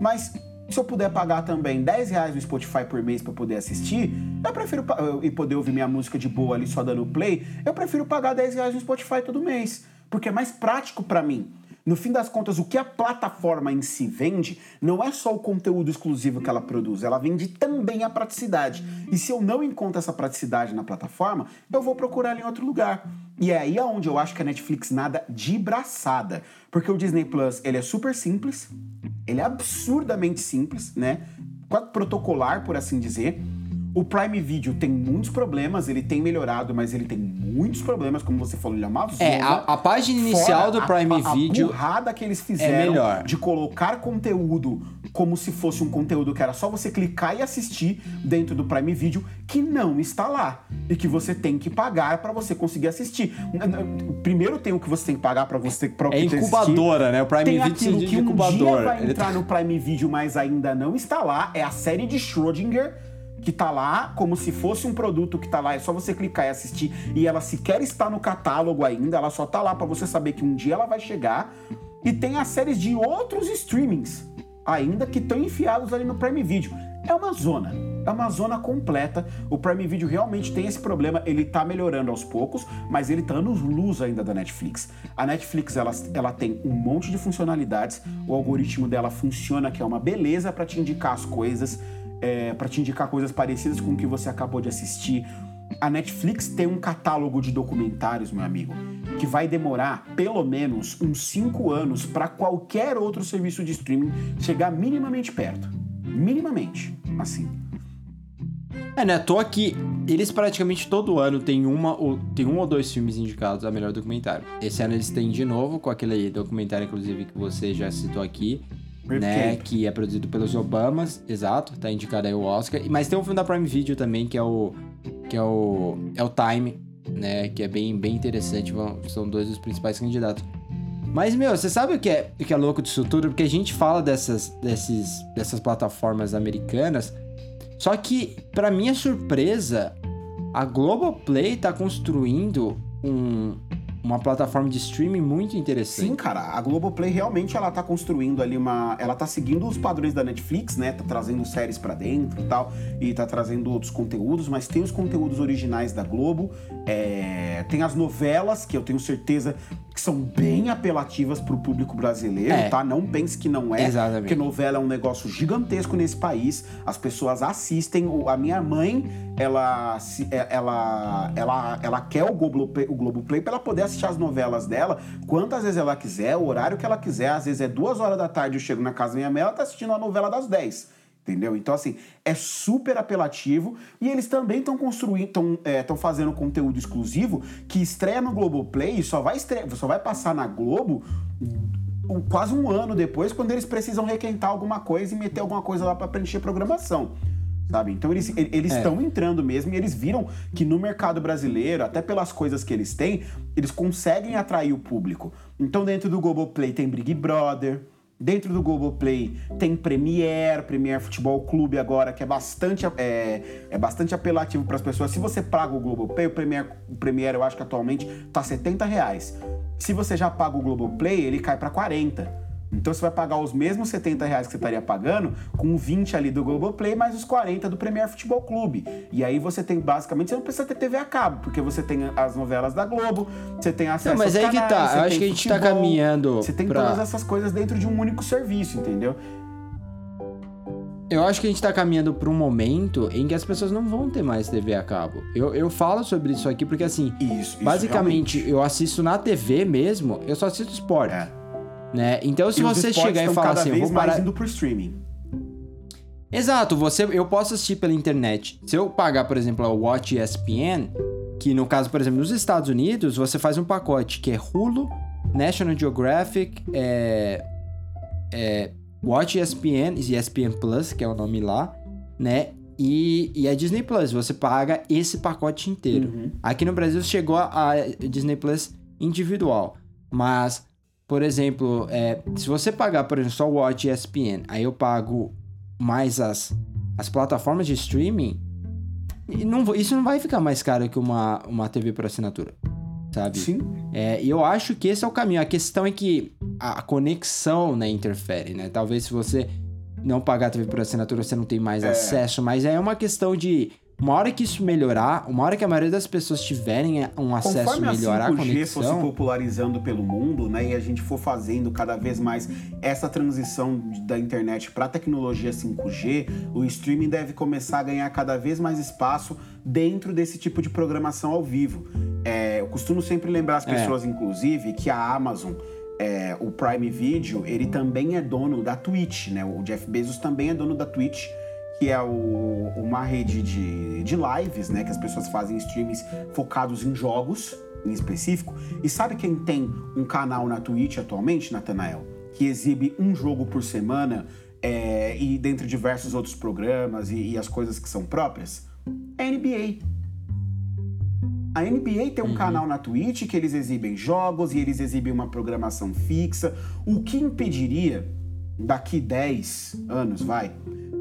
Mas se eu puder pagar também 10 reais no Spotify por mês para poder assistir, eu prefiro e poder ouvir minha música de boa ali só dando play, eu prefiro pagar 10 reais no Spotify todo mês, porque é mais prático para mim. No fim das contas, o que a plataforma em si vende não é só o conteúdo exclusivo que ela produz, ela vende também a praticidade. E se eu não encontro essa praticidade na plataforma, eu vou procurar em outro lugar. E é aí aonde eu acho que a Netflix nada de braçada. Porque o Disney Plus, ele é super simples, ele é absurdamente simples, né? Quase protocolar, por assim dizer. O Prime Video tem muitos problemas, ele tem melhorado, mas ele tem muitos problemas, como você falou, ele é uma zona. É, a, a página inicial do Prime a, Video. A burrada que eles fizeram é de colocar conteúdo como se fosse um conteúdo que era só você clicar e assistir dentro do Prime Video, que não está lá. E que você tem que pagar para você conseguir assistir. Primeiro tem o que você tem que pagar para você pra É incubadora, assistir. né? O Prime tem Video aquilo que um incubador. dia vai entrar no Prime Video, mas ainda não está lá. É a série de Schrödinger que tá lá como se fosse um produto que tá lá, é só você clicar e assistir e ela sequer está no catálogo ainda, ela só tá lá para você saber que um dia ela vai chegar. E tem as séries de outros streamings ainda que estão enfiados ali no Prime Video. é uma zona. É uma zona completa. O Prime Video realmente tem esse problema. Ele tá melhorando aos poucos, mas ele tá anos luz ainda da Netflix. A Netflix ela, ela tem um monte de funcionalidades. O algoritmo dela funciona, que é uma beleza para te indicar as coisas, é, para te indicar coisas parecidas com o que você acabou de assistir. A Netflix tem um catálogo de documentários, meu amigo, que vai demorar pelo menos uns 5 anos para qualquer outro serviço de streaming chegar minimamente perto. Minimamente, assim. É, né? Tô aqui. Eles praticamente todo ano tem, uma ou, tem um ou dois filmes indicados a melhor documentário. Esse ano eles têm de novo, com aquele documentário, inclusive, que você já citou aqui. Né, que é produzido pelos Obamas, exato, tá indicado aí o Oscar. Mas tem um filme da Prime Video também, que é o. que é o. é o Time, né? Que é bem, bem interessante. São dois dos principais candidatos. Mas, meu, você sabe o que é, o que é louco disso tudo? Porque a gente fala dessas, desses, dessas plataformas americanas só que, para minha surpresa, a Globoplay tá construindo um, uma plataforma de streaming muito interessante. Sim, cara, a Globoplay realmente ela tá construindo ali uma, ela tá seguindo os padrões da Netflix, né? Tá trazendo séries para dentro e tal, e tá trazendo outros conteúdos, mas tem os conteúdos originais da Globo, é... tem as novelas que eu tenho certeza que são bem apelativas para o público brasileiro, é. tá? Não pense que não é, Exatamente. porque novela é um negócio gigantesco nesse país. As pessoas assistem. A minha mãe, ela, é, ela, ela, ela quer o Globoplay, o Globoplay para ela poder assistir as novelas dela quantas vezes ela quiser, o horário que ela quiser. Às vezes é duas horas da tarde, eu chego na casa da minha mãe, ela tá assistindo a novela das 10 entendeu? Então, assim, é super apelativo e eles também estão construindo, estão é, fazendo conteúdo exclusivo que estreia no Globoplay e só vai, estreia, só vai passar na Globo quase um ano depois, quando eles precisam requentar alguma coisa e meter alguma coisa lá para preencher programação. Sabe? Então eles eles estão é. entrando mesmo e eles viram que no mercado brasileiro, até pelas coisas que eles têm, eles conseguem atrair o público. Então dentro do Globoplay tem Big Brother, Dentro do Globoplay tem Premier, Premier Futebol Clube agora, que é bastante, é, é bastante apelativo para as pessoas. Se você paga o Globoplay, o Premier, o Premier eu acho que atualmente tá 70 reais. Se você já paga o Globoplay, ele cai para 40. Então você vai pagar os mesmos 70 reais que você estaria pagando com 20 ali do Globoplay mais os 40 do Premier Futebol Clube. E aí você tem basicamente, você não precisa ter TV a cabo, porque você tem as novelas da Globo, você tem acesso não, mas aos aí canais, que tá. Eu acho que a gente tá futebol, tá caminhando. Você tem pra... todas essas coisas dentro de um único serviço, entendeu? Eu acho que a gente tá caminhando para um momento em que as pessoas não vão ter mais TV a cabo. Eu, eu falo sobre isso aqui porque, assim, isso, isso basicamente, realmente. eu assisto na TV mesmo, eu só assisto esporte. É. Né? Então, se e você chegar e falar assim, eu vou parar. indo pro streaming. Exato, você, eu posso assistir pela internet. Se eu pagar, por exemplo, a Watch ESPN, que no caso, por exemplo, nos Estados Unidos, você faz um pacote que é Hulu, National Geographic, é, é, Watch ESPN, ESPN Plus, que é o nome lá, né? E, e a Disney Plus, você paga esse pacote inteiro. Uhum. Aqui no Brasil chegou a Disney Plus individual, mas por exemplo, é, se você pagar, por exemplo, só o Watch ESPN, aí eu pago mais as, as plataformas de streaming, não, isso não vai ficar mais caro que uma, uma TV por assinatura, sabe? Sim. É, e eu acho que esse é o caminho. A questão é que a conexão né, interfere, né? Talvez se você não pagar a TV por assinatura, você não tem mais é. acesso, mas é uma questão de uma hora que isso melhorar, uma hora que a maioria das pessoas tiverem um acesso Conforme melhor a 5G conexão... for se popularizando pelo mundo, né, e a gente for fazendo cada vez mais essa transição da internet para a tecnologia 5G, o streaming deve começar a ganhar cada vez mais espaço dentro desse tipo de programação ao vivo. É, eu costumo sempre lembrar as é. pessoas, é. inclusive, que a Amazon é, o Prime Video, ele também é dono da Twitch, né? O Jeff Bezos também é dono da Twitch que é o, uma rede de, de lives, né? Que as pessoas fazem streams focados em jogos em específico. E sabe quem tem um canal na Twitch atualmente, Nathanael? Que exibe um jogo por semana é, e dentre diversos outros programas e, e, as coisas que são próprias? É a NBA. A NBA tem um uhum. canal na Twitch que eles exibem jogos e eles exibem uma programação fixa. O que impediria, daqui 10 anos, vai,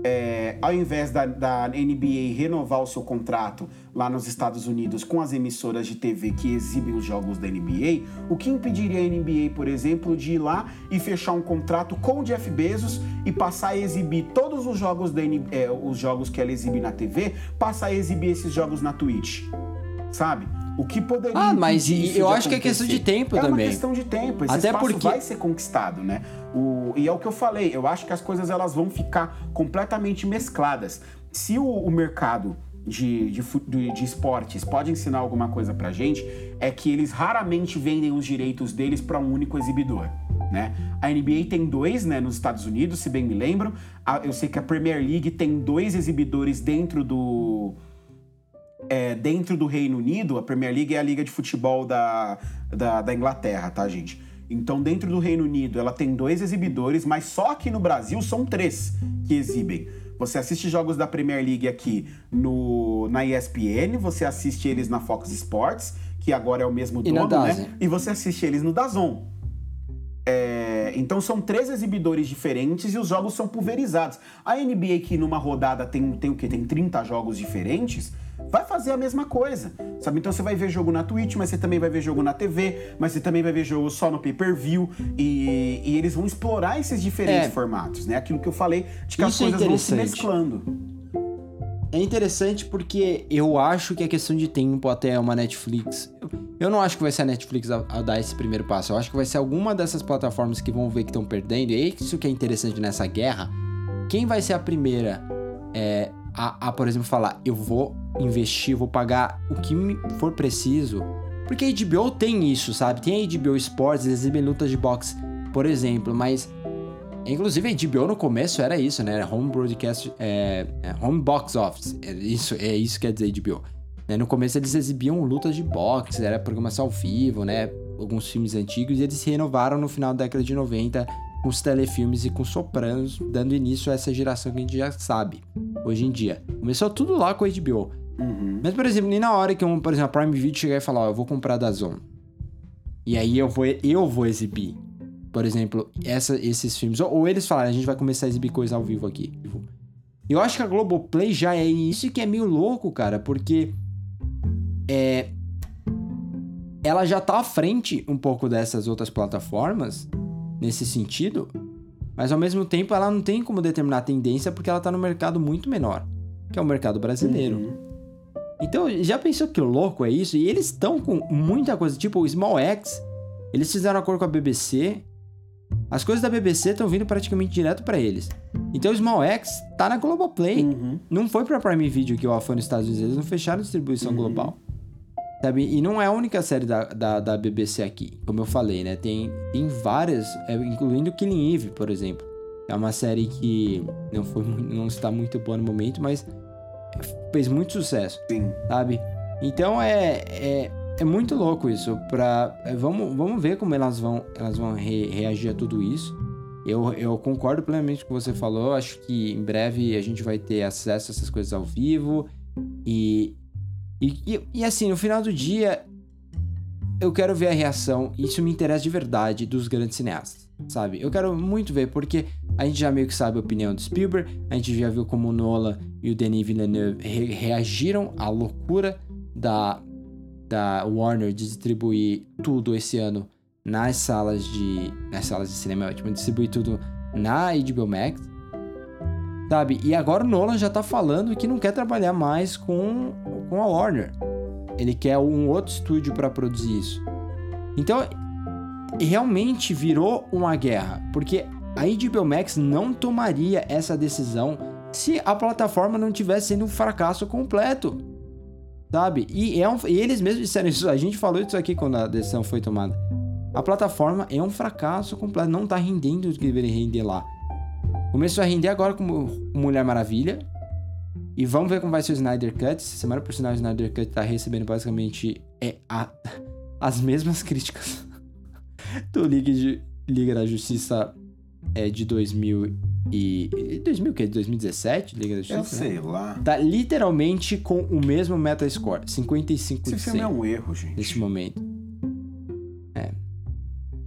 é, ao invés da, da NBA renovar o seu contrato lá nos Estados Unidos com as emissoras de TV que exibem os jogos da NBA, o que impediria a NBA, por exemplo, de ir lá e fechar um contrato com o Jeff Bezos e passar a exibir todos os jogos, da NBA, é, os jogos que ela exibe na TV, passar a exibir esses jogos na Twitch? Sabe? O que poderia Ah, mas eu acho que é questão de tempo é também. É uma questão de tempo. Esse Até porque... vai ser conquistado, né? O... E é o que eu falei. Eu acho que as coisas elas vão ficar completamente mescladas. Se o, o mercado de, de, de, de, esportes pode ensinar alguma coisa pra gente, é que eles raramente vendem os direitos deles para um único exibidor. Né? A NBA tem dois né, nos Estados Unidos, se bem me lembro. Eu sei que a Premier League tem dois exibidores dentro do, é, dentro do Reino Unido, a Premier League é a liga de futebol da, da, da, Inglaterra, tá, gente? Então, dentro do Reino Unido, ela tem dois exibidores, mas só aqui no Brasil são três que exibem. Você assiste jogos da Premier League aqui no, na ESPN, você assiste eles na Fox Sports, que agora é o mesmo dono, né? E você assiste eles no Dazon. É, então são três exibidores diferentes e os jogos são pulverizados. A NBA que numa rodada tem, tem o quê? Tem 30 jogos diferentes vai fazer a mesma coisa, sabe? Então você vai ver jogo na Twitch, mas você também vai ver jogo na TV, mas você também vai ver jogo só no pay-per-view e, e, eles vão explorar esses diferentes é. formatos, né? Aquilo que eu falei de que Isso as é coisas vão se mesclando. É interessante porque eu acho que é questão de tempo até uma Netflix. Eu não acho que vai ser a Netflix a, a dar esse primeiro passo. Eu acho que vai ser alguma dessas plataformas que vão ver que estão perdendo. E é isso que é interessante nessa guerra. Quem vai ser a primeira é, a, a, por exemplo, falar: eu vou investir, vou pagar o que for preciso. Porque a HBO tem isso, sabe? Tem a HBO Sports, eles exibem lutas de boxe, por exemplo, mas. Inclusive a HBO no começo era isso, né? Era home broadcast, é, é, home box office. É isso, é isso que quer dizer HBO. Né? No começo eles exibiam lutas de boxe, era programação ao vivo, né? Alguns filmes antigos, e eles se renovaram no final da década de 90 com os telefilmes e com Sopranos, dando início a essa geração que a gente já sabe hoje em dia. Começou tudo lá com a HBO. Uhum. Mas, por exemplo, nem na hora que, um, por exemplo, a Prime Video chegar e falar, ó, eu vou comprar da Zone. E aí eu vou, eu vou exibir, por exemplo, essa, esses filmes. Ou, ou eles falarem, a gente vai começar a exibir coisa ao vivo aqui. Eu acho que a Globoplay já é isso que é meio louco, cara, porque é, ela já tá à frente um pouco dessas outras plataformas nesse sentido, mas ao mesmo tempo ela não tem como determinar a tendência porque ela tá no mercado muito menor, que é o mercado brasileiro. Uhum. Então, já pensou que louco é isso? E eles estão com muita coisa, tipo o Small X, eles fizeram acordo com a BBC. As coisas da BBC estão vindo praticamente direto para eles. Então o Small X tá na Globoplay. Uhum. Não foi pra Prime Video que o foi nos Estados Unidos, eles não fecharam a distribuição uhum. global. Sabe? E não é a única série da, da, da BBC aqui, como eu falei, né? Tem, tem várias, é, incluindo Killing Eve, por exemplo. É uma série que não, foi, não está muito boa no momento, mas fez muito sucesso. Sim. Sabe? Então é, é, é muito louco isso. Pra, é, vamos, vamos ver como elas vão, elas vão re, reagir a tudo isso. Eu, eu concordo plenamente com o que você falou. Acho que em breve a gente vai ter acesso a essas coisas ao vivo. E, e, e, e assim, no final do dia, eu quero ver a reação. Isso me interessa de verdade dos grandes cineastas, sabe? Eu quero muito ver, porque a gente já meio que sabe a opinião do Spielberg, a gente já viu como o Nolan e o Denis Villeneuve re reagiram à loucura da, da Warner de distribuir tudo esse ano nas salas de. nas salas de cinema, é ótimo, distribuir tudo na HBO Max. Sabe? E agora o Nolan já tá falando que não quer trabalhar mais com, com a Warner. Ele quer um outro estúdio para produzir isso. Então, realmente virou uma guerra, porque a HBO Max não tomaria essa decisão se a plataforma não tivesse sendo um fracasso completo. Sabe? E, é um, e eles mesmos disseram isso. A gente falou isso aqui quando a decisão foi tomada. A plataforma é um fracasso completo. Não tá rendendo o que deveria render lá. Começou a render agora com Mulher Maravilha. E vamos ver como vai ser o Snyder Cut. Semana por sinal, o Snyder Cut tá recebendo basicamente é, a, as mesmas críticas do Liga, de, Liga da Justiça é de 2000 e 2000 que 2017, Liga da Justiça. Eu sei né? lá. Tá literalmente com o mesmo Metascore, 55 Esse filme é um erro, gente. Neste momento. É.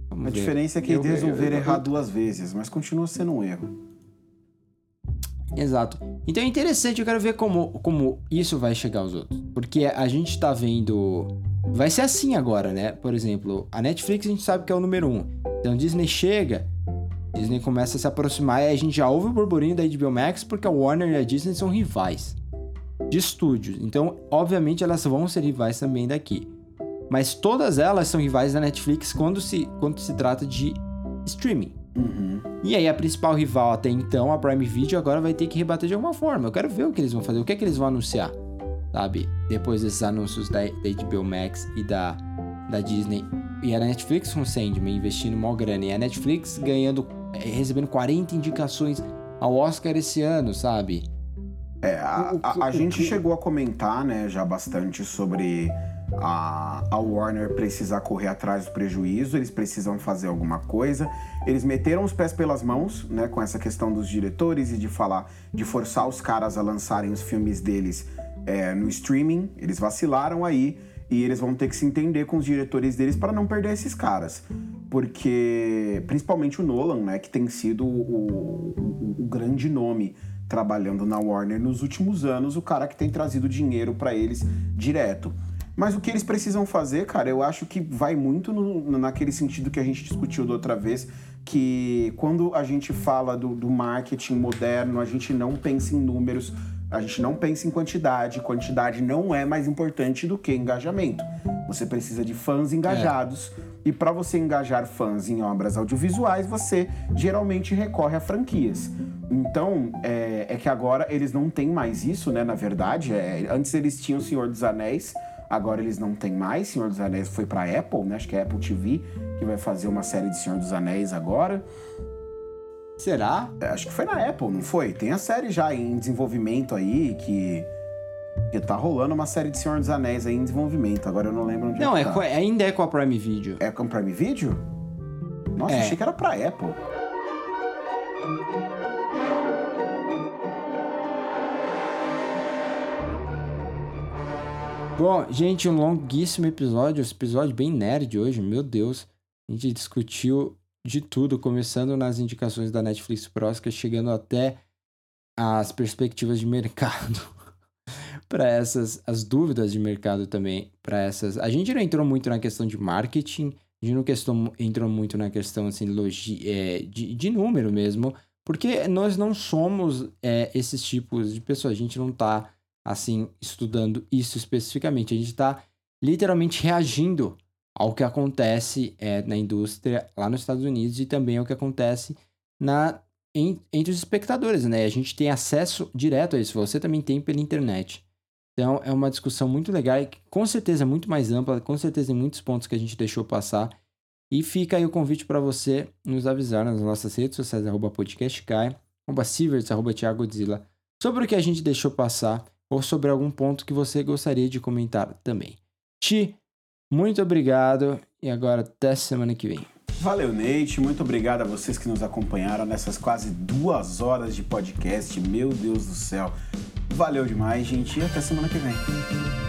Vamos a ver. diferença é que eles resolveram errar duas vezes, mas continua sendo um erro. Exato. Então é interessante, eu quero ver como, como isso vai chegar aos outros. Porque a gente tá vendo. Vai ser assim agora, né? Por exemplo, a Netflix a gente sabe que é o número um. Então Disney chega, Disney começa a se aproximar e a gente já ouve o burburinho da HBO Max porque a Warner e a Disney são rivais de estúdios. Então, obviamente, elas vão ser rivais também daqui. Mas todas elas são rivais da Netflix quando se, quando se trata de streaming. Uhum. E aí a principal rival até então, a Prime Video, agora vai ter que rebater de alguma forma. Eu quero ver o que eles vão fazer, o que é que eles vão anunciar, sabe? Depois desses anúncios da, da HBO Max e da, da Disney. E a Netflix com Sandman investindo mó grana. E a Netflix ganhando, eh, recebendo 40 indicações ao Oscar esse ano, sabe? É, a, a, a gente chegou a comentar, né, já bastante sobre a, a Warner precisar correr atrás do prejuízo, eles precisam fazer alguma coisa. Eles meteram os pés pelas mãos, né, com essa questão dos diretores e de falar, de forçar os caras a lançarem os filmes deles é, no streaming. Eles vacilaram aí e eles vão ter que se entender com os diretores deles para não perder esses caras. Porque, principalmente o Nolan, né, que tem sido o, o, o grande nome trabalhando na Warner nos últimos anos, o cara que tem trazido dinheiro para eles direto. Mas o que eles precisam fazer, cara, eu acho que vai muito no, naquele sentido que a gente discutiu da outra vez, que quando a gente fala do, do marketing moderno, a gente não pensa em números, a gente não pensa em quantidade. Quantidade não é mais importante do que engajamento. Você precisa de fãs engajados. É. E para você engajar fãs em obras audiovisuais, você geralmente recorre a franquias. Então, é, é que agora eles não têm mais isso, né? Na verdade, é, antes eles tinham o Senhor dos Anéis, Agora eles não têm mais. Senhor dos Anéis foi para Apple, né? Acho que é Apple TV que vai fazer uma série de Senhor dos Anéis agora. Será? É, acho que foi na Apple, não foi? Tem a série já em desenvolvimento aí que que tá rolando uma série de Senhor dos Anéis aí em desenvolvimento. Agora eu não lembro onde não, é. Não, é tá. ainda é com a Prime Video. É com a Prime Video? Nossa, é. achei que era pra Apple. Bom, gente, um longuíssimo episódio, esse episódio bem nerd hoje, meu Deus. A gente discutiu de tudo, começando nas indicações da Netflix Pro Oscar, chegando até as perspectivas de mercado para essas, as dúvidas de mercado também para essas. A gente não entrou muito na questão de marketing, a gente não questão, entrou muito na questão assim, logi, é, de, de número mesmo, porque nós não somos é, esses tipos de pessoas, a gente não tá assim, estudando isso especificamente. A gente está literalmente reagindo ao que acontece é, na indústria lá nos Estados Unidos e também ao que acontece na, em, entre os espectadores, né? A gente tem acesso direto a isso, você também tem pela internet. Então é uma discussão muito legal e com certeza muito mais ampla, com certeza em muitos pontos que a gente deixou passar. E fica aí o convite para você nos avisar nas nossas redes sociais, arroba podcastcai, arroba Sivers, arroba Thiago Godzilla, sobre o que a gente deixou passar ou sobre algum ponto que você gostaria de comentar também. Ti, muito obrigado e agora até semana que vem. Valeu, Nate. Muito obrigado a vocês que nos acompanharam nessas quase duas horas de podcast. Meu Deus do céu. Valeu demais, gente. E até semana que vem.